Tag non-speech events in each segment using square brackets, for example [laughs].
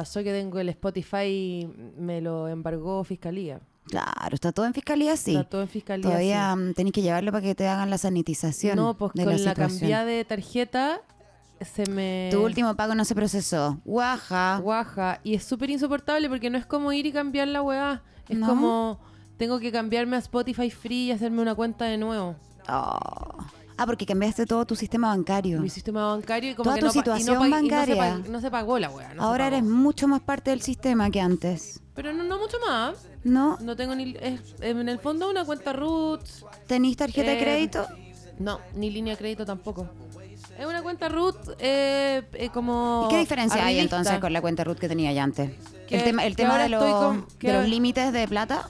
pasó que tengo el Spotify, me lo embargó Fiscalía. Claro, está todo en fiscalía, sí. Está todo en Fiscalía. Todavía sí. mm, tenés que llevarlo para que te hagan la sanitización. No, pues de con la, situación. cambiada de tarjeta se me... Tu último pago no se procesó. Guaja. Guaja. Y es súper insoportable porque no es como ir y cambiar la weá. Es ¿No? como... Tengo que cambiarme a Spotify Free y hacerme una cuenta de nuevo. Oh. Ah, porque cambiaste todo tu sistema bancario. Mi sistema bancario y como Toda que tu no, no situación no se bancaria. no se pagó la weá. no Ahora eres mucho más parte del sistema que antes. Pero no, no mucho más. ¿No? No tengo ni... es- en el fondo una cuenta root. ¿Tenís tarjeta de Eh, crédito? No, ni línea de crédito tampoco. Es una cuenta root eh, eh, como... ¿Y qué diferencia hay entonces con la cuenta RUT que tenía ya antes? Que- el tema, el tema de, los- con- que de los ahora- límites de plata.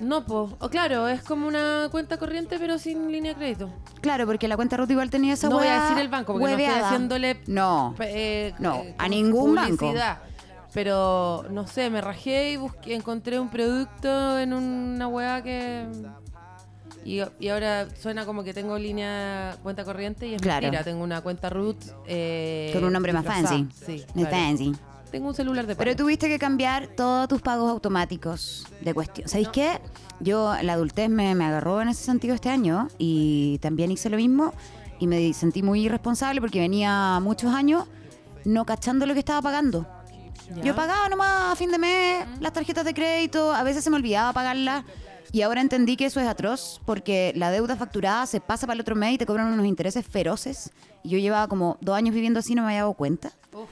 No, pues, claro, es como una cuenta corriente pero sin línea de crédito. Claro, porque la cuenta RUT igual tenía esa no voy a hueá decir el banco porque no hueveada. estoy haciéndole No. eh, No, eh, a ningún banco. publicidad. Pero no sé, me rajé y busqué, encontré un producto en una weá que. Y, y ahora suena como que tengo línea cuenta corriente y es Claro. mentira. Tengo una cuenta root. eh, Con un nombre más disfrazada. fancy. Sí. Claro. fancy. Tengo un celular de Pero pago. tuviste que cambiar todos tus pagos automáticos de cuestión. ¿Sabéis qué? Yo, la adultez me, me agarró en ese sentido este año y también hice lo mismo y me sentí muy irresponsable porque venía muchos años no cachando lo que estaba pagando. Ya. Yo pagaba nomás a fin de mes las tarjetas de crédito, a veces se me olvidaba pagarlas y ahora entendí que eso es atroz porque la deuda facturada se pasa para el otro mes y te cobran unos intereses feroces. Y yo llevaba como dos años viviendo así y no me había dado cuenta. Uf.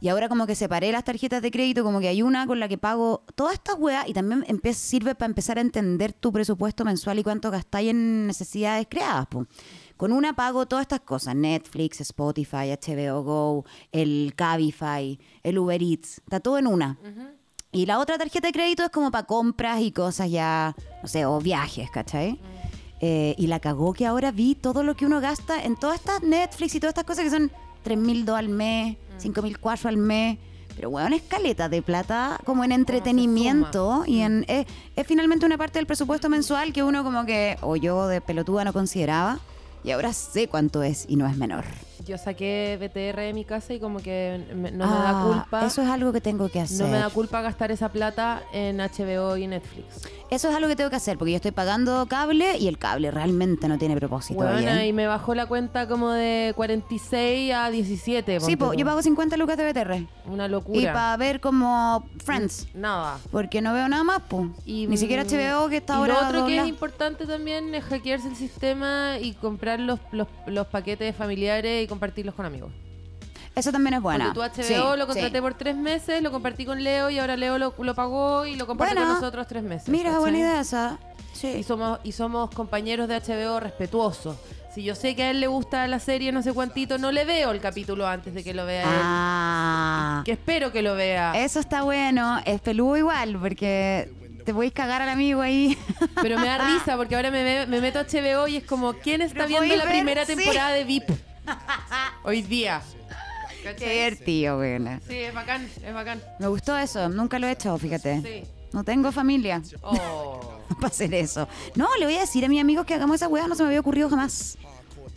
Y ahora como que separé las tarjetas de crédito, como que hay una con la que pago todas estas weas y también sirve para empezar a entender tu presupuesto mensual y cuánto gastáis en necesidades creadas. po. Con una pago todas estas cosas, Netflix, Spotify, HBO Go, el Cabify, el Uber Eats, está todo en una. Y la otra tarjeta de crédito es como para compras y cosas ya, no sé, o viajes, ¿cachai? Eh, y la cagó que ahora vi todo lo que uno gasta en todas estas Netflix y todas estas cosas que son 3 mil al mes, 5 mil al mes. Pero bueno, escaleta de plata como en entretenimiento y en es, es finalmente una parte del presupuesto mensual que uno como que, o yo de pelotuda no consideraba. Y ahora sé cuánto es y no es menor. Yo saqué BTR de mi casa y como que me- no me da Ah, culpa. Eso es algo que tengo que hacer. no me da culpa gastar esa plata en HBO y Netflix. Eso es algo que tengo que hacer porque yo estoy pagando cable y el cable realmente no tiene propósito. Bueno, y me bajó la cuenta como de 46 a 17. Sí, po, yo pago 50 lucas de BTR. Una Y locura. para ver como Friends. Nada. Porque no veo nada más, pues. Y, Ni siquiera mm, HBO que está y ahora lo otro que dobla. es importante también es hackearse el sistema y comprar los, los, los paquetes familiares y compartirlos con amigos. Eso también es buena. Porque tu HBO Sí, lo contraté sí. por tres meses, lo compartí con Leo y ahora Leo lo, lo pagó y lo comparte con nosotros tres meses. Mira, ¿cachai? buena idea esa. Y somos, y somos compañeros de HBO respetuosos. Si yo sé que a él le gusta la serie no sé cuántito, no le veo el capítulo antes de que lo vea él. Ah. Que espero que lo vea. Eso está bueno. Es peludo igual, porque te podéis cagar al amigo ahí. Pero me da [laughs] risa porque ahora me, meto a HBO y es como, ¿quién está viendo la ver, primera temporada de VIP? Hoy día. Qué divertido, buena. Sí, es bacán, es bacán. Me gustó eso. Nunca lo he hecho, fíjate. Sí. No tengo familia Oh. [laughs] para hacer eso. No, le voy a decir a mis amigos que hagamos esa weá. No se me había ocurrido jamás.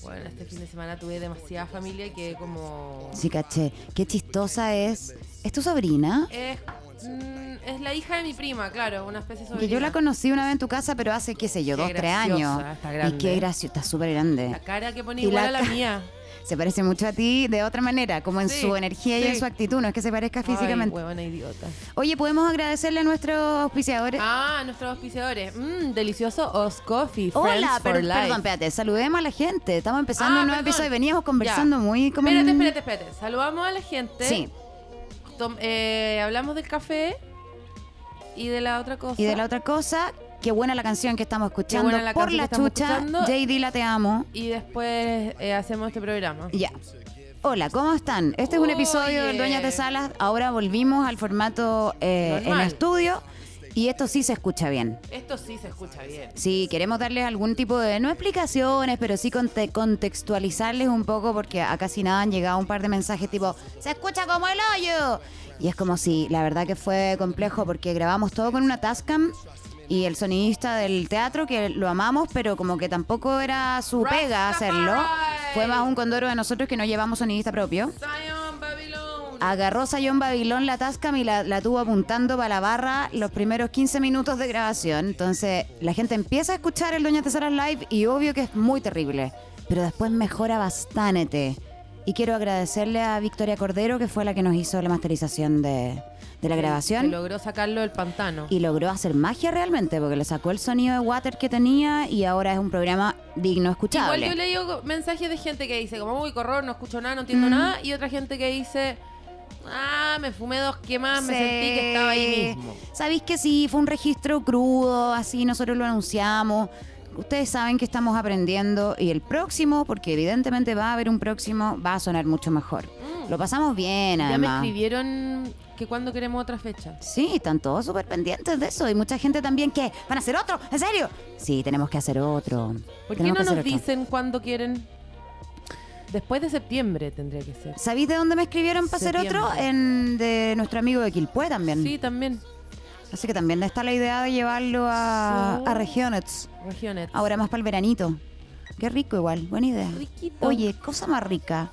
Bueno, este fin de semana tuve demasiada familia que como... Sí, caché. Qué chistosa es. ¿Es tu sobrina? Es, mm, es la hija de mi prima, claro, una especie de Que yo la sobrina. conocí una vez en tu casa, pero hace, qué sé yo, Qué dos, tres graciosa, años. está y grande. qué graciosa, está súper grande. La cara que pone Y igual la a la mía. [laughs] Se parece mucho a ti de otra manera, como en Sí, su energía y en su actitud, no es que se parezca físicamente. Ay, huevona idiota. Oye, ¿podemos agradecerle a nuestros auspiciadores? Ah, nuestros auspiciadores. Mmm, delicioso Os Coffee. Hola, Life. perdón, espérate, saludemos a la gente. Estamos empezando Ah, un nuevo perdón. episodio. Veníamos conversando Ya. muy como. Espérate, espérate, espérate. Saludamos a la gente. Sí, Tom- eh, hablamos del café y de la otra cosa. y de la otra cosa, qué buena la canción que estamos escuchando. la Por la chucha. JD la te amo. Y después eh, hacemos este programa. Ya. Hola, ¿cómo están? Este es un episodio del Dueñas de Salas. Ahora volvimos al formato eh, en estudio y esto sí se escucha bien. Esto sí se escucha bien. Sí, queremos darles algún tipo de, no explicaciones, pero sí conte- contextualizarles un poco porque a casi nada han llegado un par de mensajes tipo, se escucha como el hoyo. Y es como si, la verdad que fue complejo porque grabamos todo con una Tascam y el sonidista del teatro, que lo amamos, pero como que tampoco era su pega hacerlo. Fue más un condoro de nosotros que no llevamos sonidista propio. Agarró Sayón Babilón la Tascam y la, la tuvo apuntando para la barra los primeros 15 minutos de grabación. Entonces la gente empieza a escuchar el Doña Tesoras Live y obvio que es muy terrible. Pero después mejora bastante. Y quiero agradecerle a Victoria Cordero, que fue la que nos hizo la masterización de, de la grabación. logró sacarlo del pantano. Y logró hacer magia realmente, porque le sacó el sonido de water que tenía y ahora es un programa digno, escuchable. Igual yo le digo mensajes de gente que dice, como, uy, corro, no escucho nada, no entiendo Mm. nada. Y otra gente que dice, ah, me fumé dos quemas, me sentí que estaba ahí mismo. Sabéis que sí, fue un registro crudo, así nosotros lo anunciamos. Ustedes saben que estamos aprendiendo y el próximo, porque evidentemente va a haber un próximo, va a sonar mucho mejor. Lo pasamos bien, Mm. Ya me además. escribieron que cuando queremos otra fecha. Sí, están todos súper pendientes de eso. Y mucha gente también que van a hacer otro, ¿en serio? Sí, tenemos que hacer otro. ¿Por qué Tenemos no nos dicen cuándo quieren? Después de septiembre tendría que ser. ¿Sabéis de dónde me escribieron para hacer otro? En, de nuestro amigo de Quilpué también. Sí, también. Así que también está la idea de llevarlo a, a regiones. Regiones. Ahora más para el veranito. Qué rico igual, buena idea. Riquito. Oye, cosa más rica.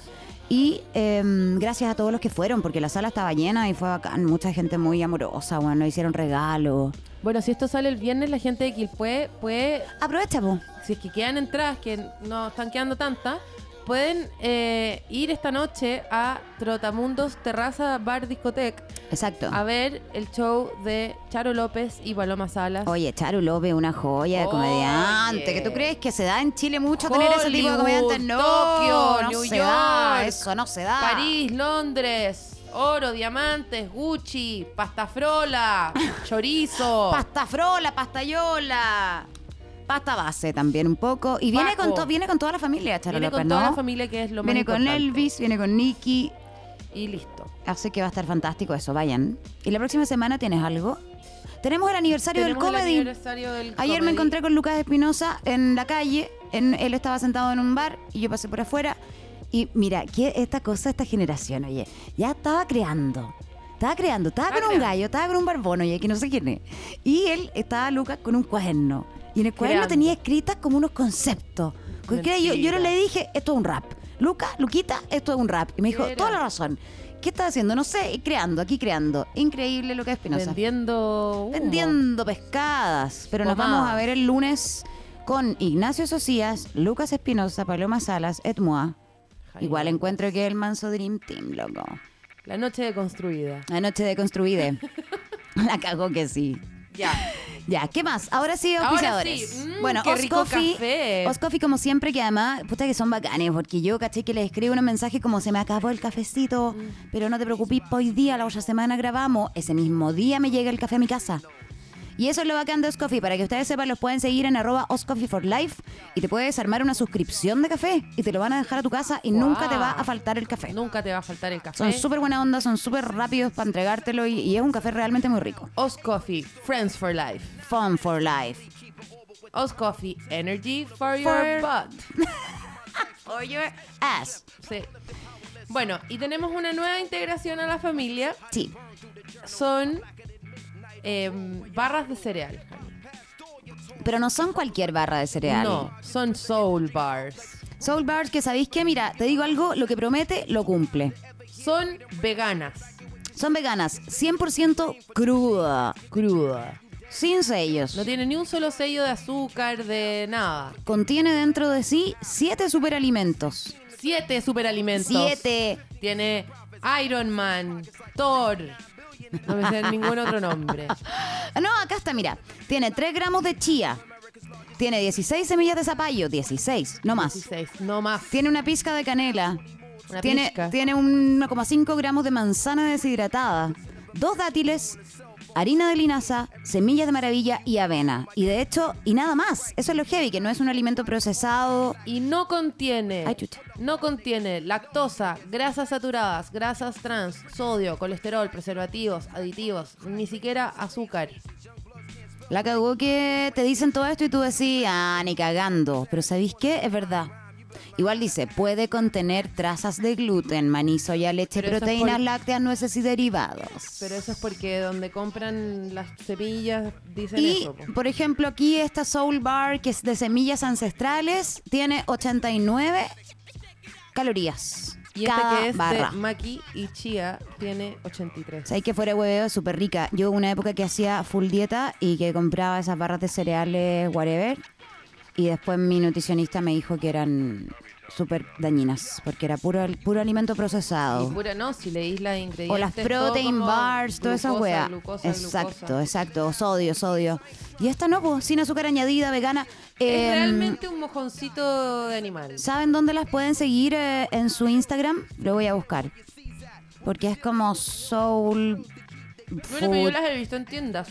Y em, gracias a todos los que fueron, porque la sala estaba llena y fue bacán. Mucha gente muy amorosa, bueno, nos hicieron regalos. Bueno, si esto sale el viernes, la gente de Quilpué puede, Aprovecha, po. si es que quedan entradas, que no están quedando tantas, pueden eh, ir esta noche a Trotamundos Terraza Bar Discotec Exacto. a ver el show de Charo López y Paloma Salas. Oye, Charu López, una joya de Oye. comediante. ¿Que tú crees que se da en Chile mucho tener ese tipo de comediantes? No, Tokio, no New se da, York, eso no se da. París, Londres, oro, diamantes, Gucci, pasta frola, [laughs] chorizo. Pasta frola, pastayola. Pasta base también un poco. Y viene con, to- viene con toda la familia, Charo Viene López, con toda ¿no? la familia que es lo más Viene con importante. Elvis, viene con Nicky. Y listo. Así que va a estar fantástico eso, vayan. ¿Y la próxima semana tienes algo? Tenemos el aniversario Tenemos del el comedy. aniversario del Ayer me comedy. encontré con Lucas Espinosa en la calle. En- él estaba sentado en un bar y yo pasé por afuera. Y mira, que esta cosa, esta generación, oye, ya estaba creando. Estaba creando, estaba con un gallo, estaba con un barbón, oye, que no sé quién es. Y él estaba, Lucas, con un cuaderno. Y en el cuaderno Creando. tenía escritas como unos conceptos. Yo, yo le dije, esto es un rap. Lucas, Luquita, esto es un rap. Y me dijo, toda la razón. ¿Qué estás haciendo? No sé, creando, aquí creando. Increíble lo que es Espinosa. Vendiendo. humo. Vendiendo pescadas. Pero nos vamos a ver el lunes con Ignacio Socias, Lucas Espinosa, Paloma Salas, Ed Moa. Jaime. Igual encuentro que el manso Dream Team, loco. La noche deconstruida. La noche de construide. [laughs] La cagó que sí. Ya. Ya, ¿qué más? Ahora sí, Ahora auspiciadores. sí. Mm, bueno, qué rico Oscoffee, café. Oscoffee como siempre, que además, puta que son bacanes, porque yo caché que les escribo un mensaje como se me acabó el cafecito, Mm. pero no te preocupes, hoy día, la otra semana grabamos, ese mismo día me llega el café a mi casa. Y eso es lo bacán de Oscoffee, para que ustedes sepan, los pueden seguir en arroba Oscoffee for Life y te puedes armar una suscripción de café y te lo van a dejar a tu casa y nunca te va a faltar el café. Nunca te va a faltar el café. Son súper buena onda, son súper rápidos para entregártelo y, y es un café realmente muy rico. Oz Coffee, Friends for Life. Fun for Life. Oz Coffee, Energy for, For- your butt. [laughs] For your ass. Sí. Bueno, y tenemos una nueva integración a la familia. Sí. Son em, barras de cereal. Pero no son cualquier barra de cereal. No, son soul bars. Soul Bars, que sabéis que, mira, te digo algo, lo que promete, lo cumple. Son veganas. Son veganas, 100% cruda, Cruda. sin sellos. No tiene ni un solo sello de azúcar, de nada. Contiene dentro de sí siete superalimentos. Siete superalimentos. Siete. Tiene Iron Man, Thor. No me sé ningún otro nombre. [laughs] No, acá está, mira. Tiene 3 gramos de chía. Tiene 16 semillas de zapallo, 16, no más. 16, no más. Tiene una pizca de canela. Una tiene, pizca. tiene 1,5 gramos de manzana deshidratada. Dos dátiles, harina de linaza, semillas de maravilla y avena. Y de hecho, y nada más. Eso es lo heavy, que no es un alimento procesado. Y no contiene, Ay, chucha. no contiene lactosa, grasas saturadas, grasas trans, sodio, colesterol, preservativos, aditivos, ni siquiera azúcar. La cagó que te dicen todo esto y tú decís, ah, ni cagando. Pero ¿sabéis qué? Es verdad. Igual dice, puede contener trazas de gluten, maní, soya, leche, Pero proteínas por- lácteas, nueces y derivados. Pero eso es porque donde compran las semillas dicen Y, eso. po. por ejemplo, aquí esta Soul Bar, que es de semillas ancestrales, tiene 89 calorías. Y cada este que es barra. de Maki y Chia tiene 83. Sabéis que fuera hueveo súper rica. Yo una época que hacía full dieta y que compraba esas barras de cereales, whatever. Y después mi nutricionista me dijo que eran súper dañinas, porque era puro, puro alimento Y procesado. pura, no, si leís las ingredientes. O las todo protein como bars, toda esa glucosa, wea. glucosa, Exacto, glucosa. exacto. Sodio, sodio. Y esta no, pues, sin azúcar añadida, vegana. Es Em, realmente un mojoncito de animal. ¿Saben dónde las pueden seguir eh, en su Instagram? Lo voy a buscar. Porque es como Soul Bueno, pero yo Food. las he visto en tiendas.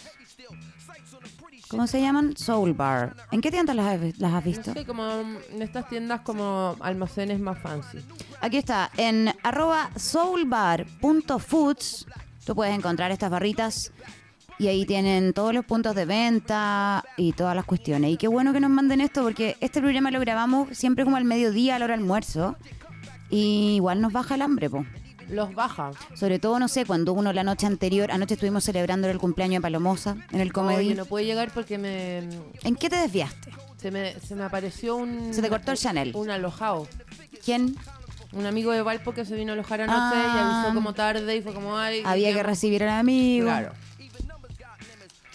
¿Cómo se llaman? Soul Bar. ¿En qué tiendas las, has- las has visto? No sé, como en estas tiendas como almacenes más fancy. Aquí está, en arroba soulbar.foods. Tú puedes encontrar estas barritas y ahí tienen todos los puntos de venta y todas las cuestiones. Y qué bueno que nos manden esto porque este programa lo grabamos siempre como al mediodía, a la hora del almuerzo. Y igual nos baja el hambre, po. Los baja. Sobre todo, no sé, cuando uno la noche anterior, anoche estuvimos celebrando el cumpleaños de Palomosa en el comedy. Oye, no puede llegar porque me ¿En qué te desviaste? se, me se me apareció un Se te cortó el Chanel. un alojado. ¿Quién Un amigo de Valpo que se vino a alojar anoche y Ah. avisó como tarde y fue como ay había que recibir al amigo? Claro.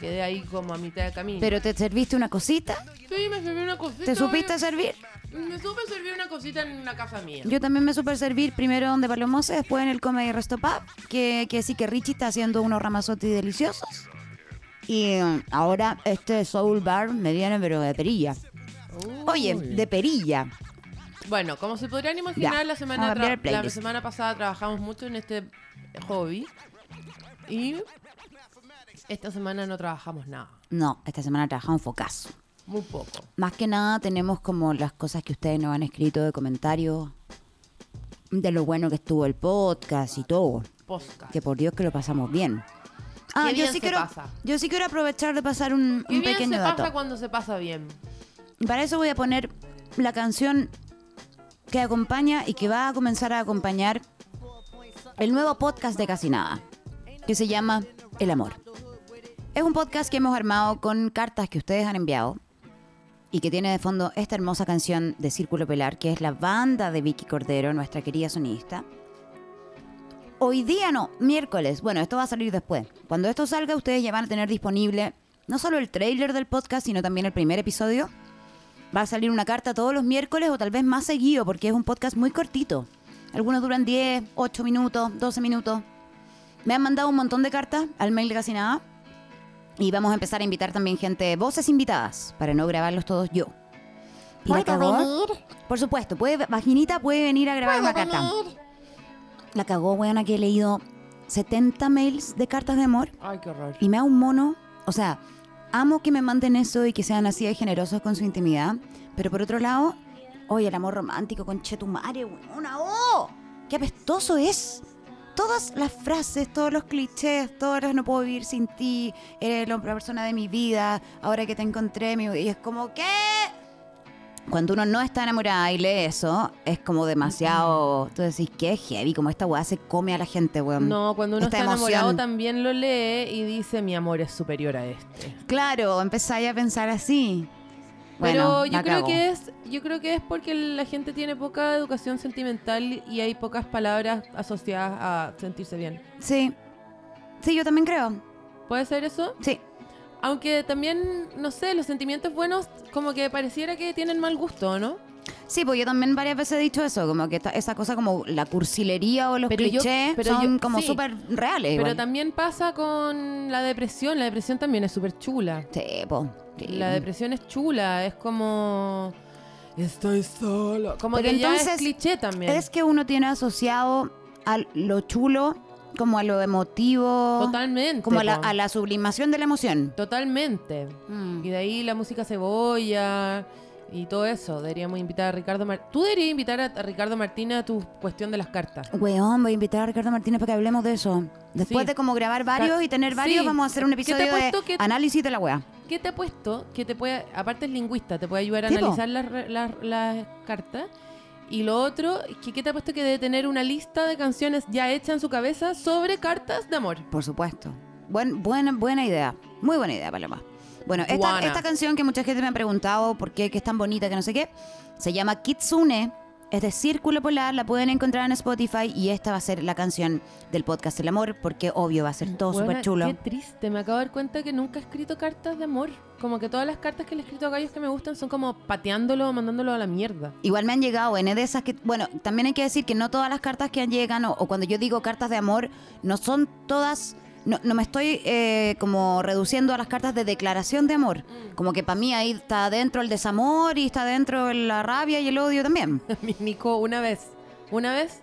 Quedé ahí como a mitad de camino. ¿Pero te serviste una cosita? sí, me serví una cosita. ¿Te supiste servir? Me supe servir una cosita en la casa mía. Yo también me supe servir primero donde Palomosa, después en el Comedy Resto Pub, que, que sí que Richie está haciendo unos ramazotti deliciosos. Y um, ahora este Soul Bar me viene pero de perilla. Oye, de perilla. Bueno, como se podrán imaginar, Ya, la, semana la semana pasada trabajamos mucho en este hobby y esta semana no trabajamos nada, No, esta semana trabajamos focazo. muy poco. Más que nada tenemos como las cosas que ustedes nos han escrito de comentarios, de lo bueno que estuvo el podcast y todo. Podcast. Que por Dios que lo pasamos bien. Ah, Qué yo sí se quiero, pasa. yo sí quiero aprovechar de pasar un, Qué un bien pequeño se dato. pasa cuando se pasa bien. Y para eso voy a poner la canción que acompaña y que va a comenzar a acompañar el nuevo podcast de Casi Nada, que se llama El Amor. Es un podcast que hemos armado con cartas que ustedes han enviado y que tiene de fondo esta hermosa canción de Círculo Pelar, que es la banda de Vicky Cordero, nuestra querida sonista. Hoy día no, miércoles. Bueno, esto va a salir después. Cuando esto salga, ustedes ya van a tener disponible no solo el trailer del podcast, sino también el primer episodio. Va a salir una carta todos los miércoles o tal vez más seguido, porque es un podcast muy cortito. Algunos duran 10, 8 minutos, 12 minutos. Me han mandado un montón de cartas al mail de casi nada. Y vamos a empezar a invitar también gente, voces invitadas, para no grabarlos todos yo. ¿Y la cagó? Por supuesto, puede, Vaginita puede venir a grabar una carta. La cagó, weona, que he leído 70 mails de cartas de amor Ay, qué horror. y me da un mono. O sea, amo que me manden eso y que sean así de generosos con su intimidad. Pero por otro lado, oye, el amor romántico con Chetumare, una ¡Oh! ¡Qué apestoso es! Todas las frases, todos los clichés, todos los no puedo vivir sin ti, eres la persona de mi vida, ahora que te encontré, mi... y es como, ¿qué? Cuando uno no está enamorada y lee eso, es como demasiado. Tú decís, qué heavy, como esta weá se come a la gente, weón. No, cuando uno Esta está enamorado también lo lee y dice mi amor es superior a este. Claro, empezáis a pensar así. Pero yo creo cago. que es, yo creo que es porque la gente tiene poca educación sentimental y hay pocas palabras asociadas a sentirse bien. Sí. Sí, yo también creo. ¿Puede ser eso? Sí. Aunque también, no sé, los sentimientos buenos como que pareciera que tienen mal gusto, ¿no? Sí, pues yo también varias veces he dicho eso, como que esta- esa cosa como la cursilería o los Pero yo- clichés pero son yo- como sí. súper reales. Pero igual. también pasa con la depresión. La depresión también es súper chula. Sí. Sí. La depresión es chula, es como... Estoy solo. Como Pero que ya es entonces, cliché también. Es que uno tiene asociado a lo chulo como a lo emotivo, Totalmente. como a la, a la sublimación de la emoción. Totalmente. Mm. Y de ahí la música cebolla y todo eso. Deberíamos invitar a Ricardo Martínez. Tú deberías invitar a, Ricardo Martínez a tu cuestión de las cartas. Weón, voy a invitar a Ricardo Martínez para que hablemos de eso. Después Sí. de como grabar varios y tener Sí. varios, vamos a hacer un ¿Qué te episodio de que- análisis de la weá. ¿Qué te ha puesto? Que te puede, aparte es lingüista, te puede ayudar a analizar las, las, las cartas. Y lo otro, que ¿qué te ha puesto que debe tener una lista de canciones ya hecha en su cabeza sobre cartas de amor? Por supuesto. Buen, buena, buena idea. Muy buena idea, Paloma. Bueno, esta, esta canción que mucha gente me ha preguntado por qué, que es tan bonita, que no sé qué, se llama Kitsune. Es de Círculo Polar, la pueden encontrar en Spotify. Y esta va a ser la canción del podcast El Amor, porque obvio va a ser todo Buena, súper chulo. Qué triste, me acabo de dar cuenta que nunca he escrito cartas de amor. Como que todas las cartas que le he escrito a gallos que me gustan son como pateándolo o mandándolo a la mierda. Igual me han llegado N de esas que, bueno, también hay que decir que no todas las cartas que han llegado, o, o cuando yo digo cartas de amor, no son todas, no, no me estoy eh, como reduciendo a las cartas de declaración de amor. Como que para mí ahí está dentro el desamor y está dentro la rabia y el odio también. [laughs] Mi Nico una vez, una vez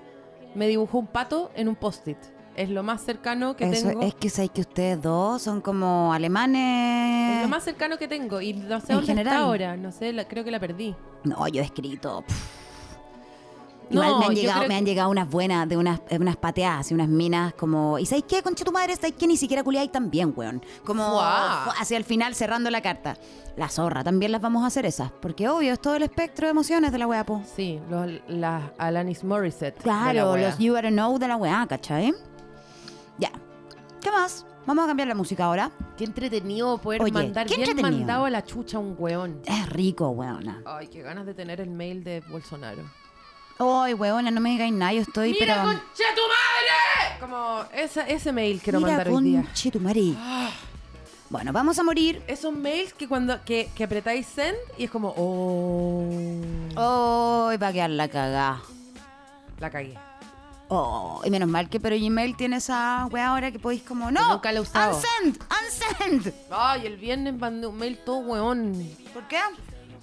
me dibujó un pato en un post-it. Es lo más cercano que Eso, tengo. es que sabéis que ustedes dos son como alemanes. Es lo más cercano que tengo. Y no sé En dónde general. está ahora. No sé, la- creo que la perdí. No, yo he escrito. pff. No, Igual me han llegado, creo me han que- llegado unas buenas, de unas, unas pateadas y unas minas como. ¿Y sabéis qué, concha tu madre? ¿Sabéis qué? Ni siquiera culiáis también, weón. Como Guau. hacia el final cerrando la carta. La zorra, también las vamos a hacer esas. Porque obvio, es todo el espectro de emociones de la weá, po. Sí, los, las Alanis Morissette. de la Claro, los You Better Know de la weá, ¿cachai? Ya. ¿Qué más? Vamos a cambiar la música ahora. Qué entretenido poder Oye, mandar qué bien entretenido. mandado a la chucha a un weón. Es rico, weona. Ay, qué ganas de tener el mail de Bolsonaro. Ay, weona, no me digáis nada, yo estoy, ¡Mira, pero. concha tu madre! Como esa, ese mail quiero Mira, mandar hoy día. conche tu madre. Bueno, vamos a morir. Esos mails que cuando que, que apretáis send y es como, oh, Ay, va a quedar la cagá. la cagué. Oh, y menos mal que pero Gmail tiene esa weá ahora que podéis como, no, nunca la he usado. unsend, unsend. Ay, el viernes mandé un mail todo weón. ¿Por qué?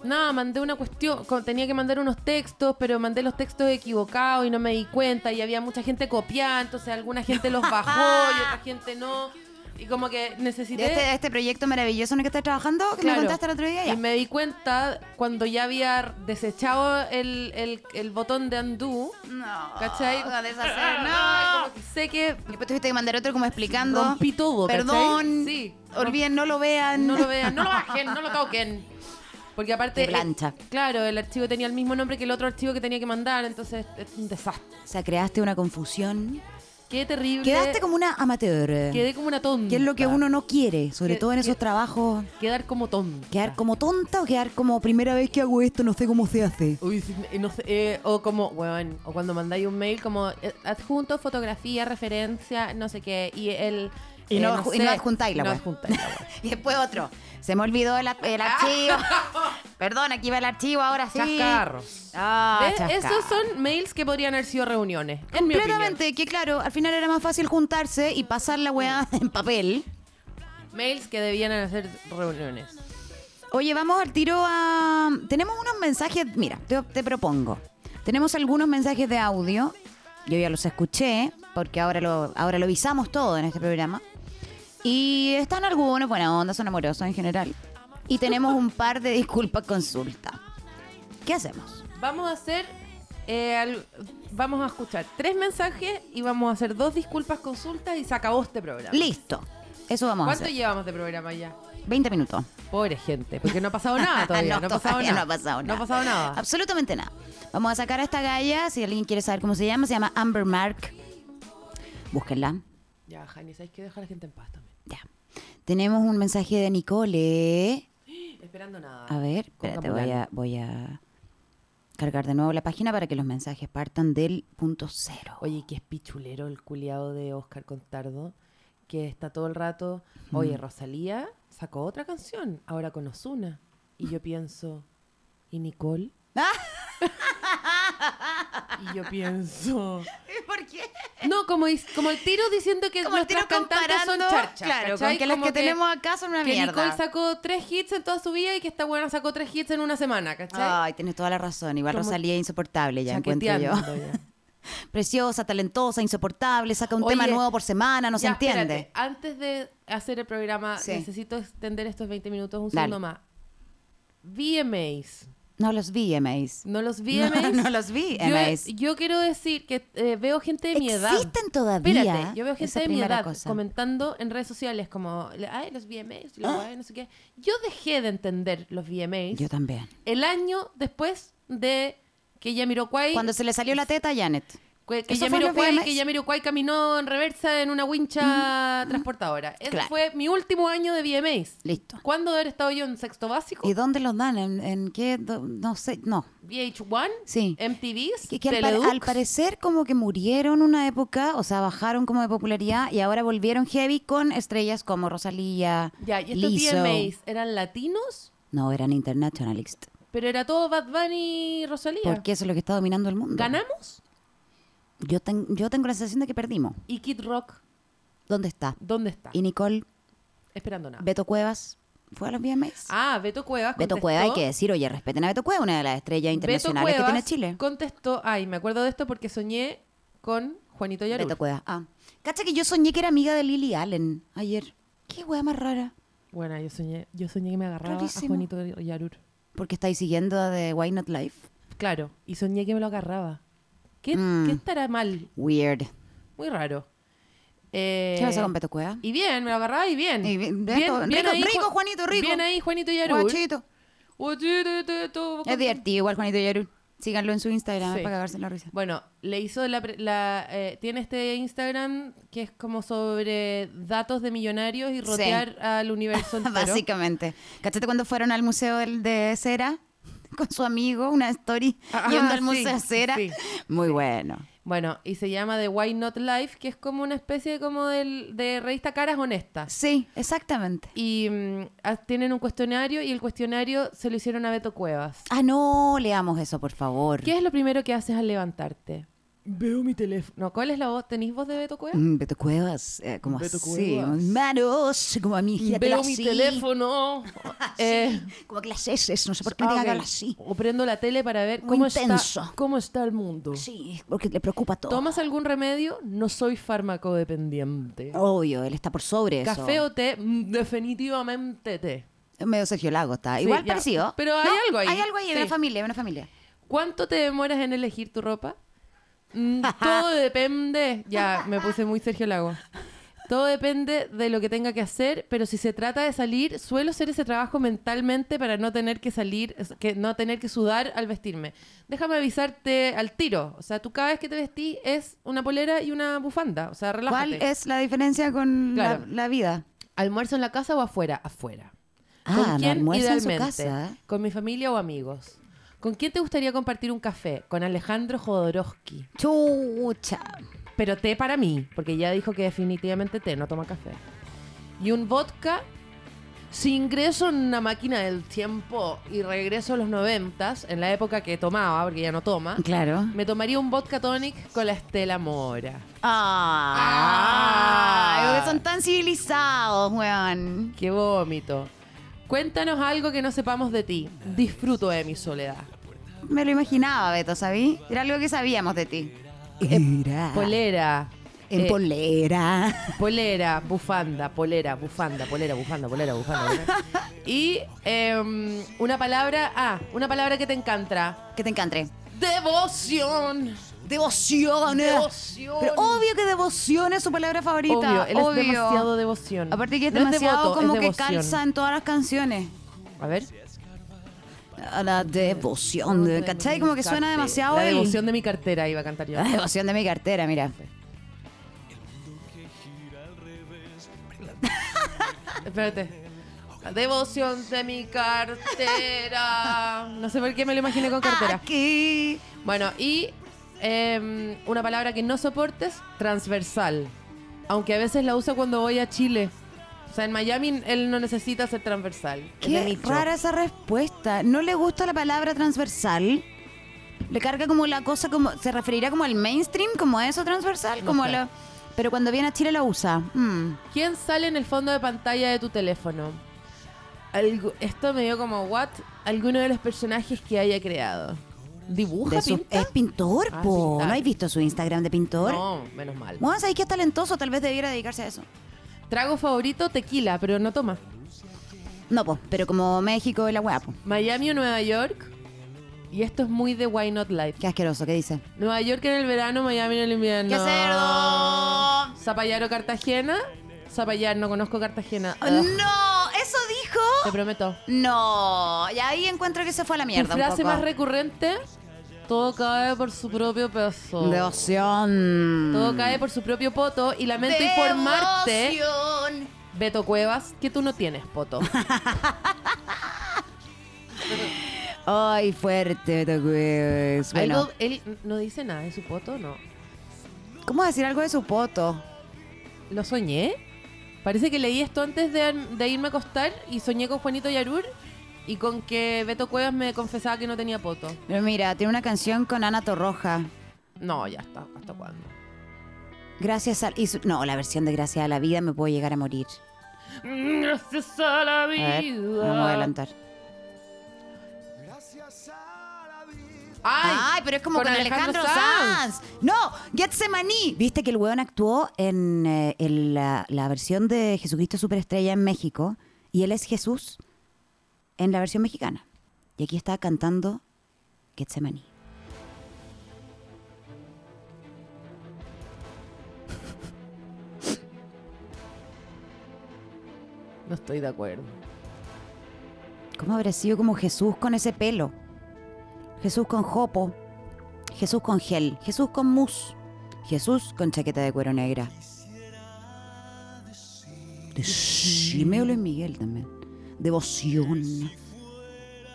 Nada, mandé una cuestión, tenía que mandar unos textos, pero mandé los textos equivocados y no me di cuenta y había mucha gente copiada, entonces alguna gente los bajó y [laughs] otra gente no. Y como que necesité... este, este proyecto maravilloso en el que estás trabajando, que Claro. me contaste el otro día ya. Y me di cuenta cuando ya había desechado el, el, el botón de undo, No, ¿cachai? a deshacer, no. [laughs] como que sé que Después tuviste que mandar otro como explicando. rompí todo, ¿cachai? Perdón. Sí. Olviden, no lo vean. No lo vean, no lo [laughs] bajen, no lo toquen. Porque aparte, Qué plancha. eh, claro, el archivo tenía el mismo nombre que el otro archivo que tenía que mandar, entonces es un desastre. O sea, creaste una confusión. Qué terrible. Quedaste como una amateur. Quedé como una tonta. Que es lo que uno no quiere, sobre Que- todo en esos que- trabajos. Quedar como tonta. Quedar como tonta o quedar como primera vez que hago esto, no sé cómo se hace. Uy, eh, no sé, eh, o como, weón, o cuando mandáis un mail como eh, adjunto, fotografía, referencia, no sé qué, y el... Y eh, no y no adjuntáis la no adjuntáis la. [laughs] Y después otro. Se me olvidó el, el [laughs] archivo. Perdón, aquí va el archivo, ahora sí. Chascarros. Ah. Esos son mails que podrían haber sido reuniones. en mi opinión. Completamente, que claro, al final era más fácil juntarse y pasar la weá en papel. Mails que debían hacer reuniones. Oye, vamos al tiro a... Tenemos unos mensajes, mira, te, te propongo. Tenemos algunos mensajes de audio. Yo ya los escuché, porque ahora lo, ahora lo visamos todo en este programa. Y están algunos, buena onda, son amorosos en general. Y tenemos un par de disculpas consulta. ¿Qué hacemos? Vamos a hacer... eh, al- vamos a escuchar tres mensajes y vamos a hacer dos disculpas consultas y se acabó este programa. Listo. Eso vamos a ¿Cuánto hacer. llevamos de programa ya? 20 minutos. Pobre gente, porque no ha pasado nada [laughs] todavía. no, ha pasado todavía nada. No ha pasado nada. No ha pasado nada. Absolutamente nada. Vamos a sacar a esta galla. Si alguien quiere saber cómo se llama, se llama Amber Mark. Búsquenla. Ya, Jani, ¿sabes qué? Deja a la gente en paz también. Ya. Tenemos un mensaje de Nicole. Esperando nada. A ver, espérate, voy a, voy a cargar de nuevo la página para que los mensajes partan del punto cero. Oye, que es pichulero el culiado de Oscar Contardo, que está todo el rato, oye, Rosalía sacó otra canción, ahora con Osuna. Y yo pienso, ¿y Nicole? [laughs] y yo pienso... [laughs] ¿Por qué? No, como, como el tiro diciendo que Como nuestras cantantes son charchas. claro, que las que tenemos acá son una que mierda. Nicole sacó tres hits en toda su vida y que esta buena sacó tres hits en una semana, ¿cachai? Ay, tienes toda la razón. Igual Como Rosalía es insoportable, ya encuentro yo. [laughs] Ya. Preciosa, talentosa, insoportable, saca un Oye, tema nuevo por semana, no se entiende. espérate, Antes de hacer el programa, Sí. necesito extender estos 20 minutos un Dale. segundo más. VMAs. No los vi, MAs. No los [laughs] No, VMAs. no los vi, yo, yo quiero decir que eh, veo gente de mi edad. ¿Existen todavía? Espérate, yo veo gente de mi edad cosa. comentando en redes sociales como, ay, los VMAs, la Ah. guay, no sé qué. Yo dejé de entender los VMAs Yo también. el año después de que Yamiroquai Cuando se le salió la teta a Janet. Que, que VMAs. que caminó en reversa en una wincha transportadora. Ese Claro. fue mi último año de VMAs. Listo. ¿Cuándo haber estado yo en sexto básico? ¿Y dónde los dan? ¿En, en qué? Do- No sé, no. VH1, Sí. MTVs, Que, que al, al parecer como que murieron una época, o sea, bajaron como de popularidad y ahora volvieron heavy con estrellas como Rosalía, Ya, y estos Lizzo. VMAs eran latinos, No, eran internationalist. pero era todo Bad Bunny y Rosalía. Porque eso es lo que está dominando el mundo. ¿Ganamos? Yo, ten- yo tengo la sensación de que perdimos. ¿Y Kid Rock? ¿Dónde está? ¿Dónde está? Y Nicole, Esperando nada. Beto Cuevas, ¿fue a los VMAs? ah, Beto Cuevas Beto Cuevas, hay que decir, oye, respeten a Beto Cuevas, una de las estrellas Beto internacionales que tiene Chile. contestó, ay, me acuerdo de esto porque soñé con Juanito Yarur. Beto Cuevas. Ah. Cacha que yo soñé que era amiga de Lily Allen ayer. Qué wea más rara. Bueno, yo soñé, yo soñé que me agarraba Rarísimo. a Juanito Yarur. Porque estáis siguiendo a The Why Not Life. Claro, y soñé que me lo agarraba. ¿Qué, Mm. qué estará mal? Weird. Muy raro. Eh, ¿Qué pasa con Beto Cuevas? Y bien, me lo agarraba y bien. Y bien, rico, rico, rico, Ju- Juanito, rico. Bien ahí, Juanito Yarur. Guachito. Es divertido, igual Juanito Yarur. Síganlo en su Instagram Sí. para cagarse en la risa. Bueno, le hizo la... la, eh, tiene este Instagram que es como sobre datos de millonarios y Sí. rotear al universo [laughs] entero. Básicamente. ¿Cachate cuando fueron al museo del- de cera? [laughs] Con su amigo, una story Ah, yendo al sí, museo de sí. Muy bueno. Bueno, y se llama The Why Not Life, que es como una especie como del, de revista Caras Honestas. Sí, exactamente. Y mm, ah, tienen un cuestionario y el cuestionario se lo hicieron a Beto Cuevas. Ah, no, leamos eso, por favor. ¿Qué es lo primero que haces al levantarte? Veo mi teléfono. No, ¿cuál es la voz? ¿Tenéis voz de Beto Cuevas? Mm, Beto Cuevas, eh, como Beto así, Cuevas. manos, como a mí, gíratela Veo mi así. teléfono. [laughs] Eh, Como que las heces, no sé por qué ah, hablar así. O prendo la tele para ver Muy cómo intenso. está, cómo está el mundo. Sí, porque le preocupa todo. ¿Tomas algún remedio? No soy farmacodependiente. Obvio, él está por sobre eso. ¿Café o té? Mm, Definitivamente té. Medio Sergio Lago está. Sí, Igual ya. parecido. Pero hay ¿No? algo ahí. Hay algo ahí, Sí. una familia, una familia. ¿Cuánto te demoras en elegir tu ropa? Mm, todo depende. Ya, me puse muy Sergio Lago. Todo depende de lo que tenga que hacer, pero si se trata de salir, suelo hacer ese trabajo mentalmente para no tener que salir, que no tener que sudar al vestirme. Déjame avisarte al tiro. O sea, tú cada vez que te vestís es una polera y una bufanda. O sea, relájate. ¿Cuál es la diferencia con la- Claro. la, vida? ¿Almuerzo en la casa o afuera? Afuera. Ah, ¿Con quién en su casa. ¿Con mi familia o amigos? ¿Con quién te gustaría compartir un café? Con Alejandro Jodorowsky. Chucha. Pero té para mí, porque ya dijo que definitivamente té, no toma café. Y un vodka. Si ingreso en una máquina del tiempo y regreso a los noventas, en la época que tomaba, porque ya no toma, Claro. me tomaría un vodka tonic con la Estela Mora. Ah, Ah. porque son tan civilizados, weón. ¡Qué vómito! Cuéntanos algo que no sepamos de ti. Disfruto de mi soledad. Me lo imaginaba, Beto, ¿sabí? Era algo que sabíamos de ti. Era. Polera. En eh, polera. polera, bufanda, polera, bufanda, polera, bufanda, polera, bufanda. polera. [laughs] Y em, una palabra, ah, una palabra que te encanta. Que te encante. Devoción. Devoción. Devoción. Pero obvio que devoción es su palabra favorita. Obvio, él obvio. es demasiado devoción. Aparte que es No es demasiado devoto, como es que calza en todas las canciones. A ver. A la devoción. de- ¿Cachai? Como que suena demasiado La devoción de mi cartera iba a cantar yo. La devoción de mi cartera, mira. [laughs] Espérate. La devoción de mi cartera. No sé por qué me lo imaginé con cartera. Aquí. Bueno, y em, una palabra que no soportes, transversal. Aunque a veces la uso cuando voy a Chile. O sea, en Miami él no necesita ser transversal. Qué rara esa respuesta. ¿No le gusta la palabra transversal? ¿Le carga como la cosa como... ¿Se referirá como al mainstream? ¿Como eso transversal? No como sé. la... Pero cuando viene a Chile la usa. Mm. ¿Quién sale en el fondo de pantalla de tu teléfono? Algu- esto me dio como, ¿what? Alguno de los personajes que haya creado. ¿Dibuja, su- pinta? es pintor, Ah, po. ¿No has visto su Instagram de pintor? No, menos mal. Bueno, sabéis que es talentoso, tal vez debiera dedicarse a eso. Trago favorito, tequila, pero no toma. No, po, pero como México y la weá, po. Miami o Nueva York. Y esto es muy de Why Not Life. Qué asqueroso, ¿qué dice? Nueva York en el verano, Miami en el invierno. ¡Qué cerdo! Zapallar o Cartagena. Zapallar, no conozco Cartagena. ¡No! Ugh, ¿Eso dijo? te prometo. No. Y ahí encuentro que se fue a la mierda ¿Tu frase un poco. más recurrente? Todo cae por su propio peso. Devoción. Todo cae por su propio poto y lamento informarte, Beto Cuevas, que tú no tienes poto. Ay, fuerte, Beto Cuevas. Bueno, Algo- él no dice nada de su poto, no. ¿cómo decir algo de su poto? ¿Lo soñé? Parece que leí esto antes de, de irme a acostar y soñé con Juanito Yarur y con que Beto Cuevas me confesaba que no tenía poto. Pero mira, tiene una canción con Ana Torroja. No, ya está. ¿Hasta cuándo? Gracias a... y su- no, la versión de Gracias a la vida me puedo llegar a morir. Gracias a la A vida. ver, vamos a adelantar. Ay, Ay, pero es como con, Alejandro, Sanz. No, Getsemaní. ¿Viste que el weón actuó en, eh, en la, la versión de Jesucristo Superestrella en México? Y él es Jesús en la versión mexicana. Y aquí está cantando Getsemaní. [laughs] No estoy de acuerdo. ¿Cómo habrá sido como Jesús con ese pelo? Jesús con jopo. Jesús con gel. Jesús con mousse. Jesús con chaqueta de cuero negra. Y medio Luis Miguel también. Devoción.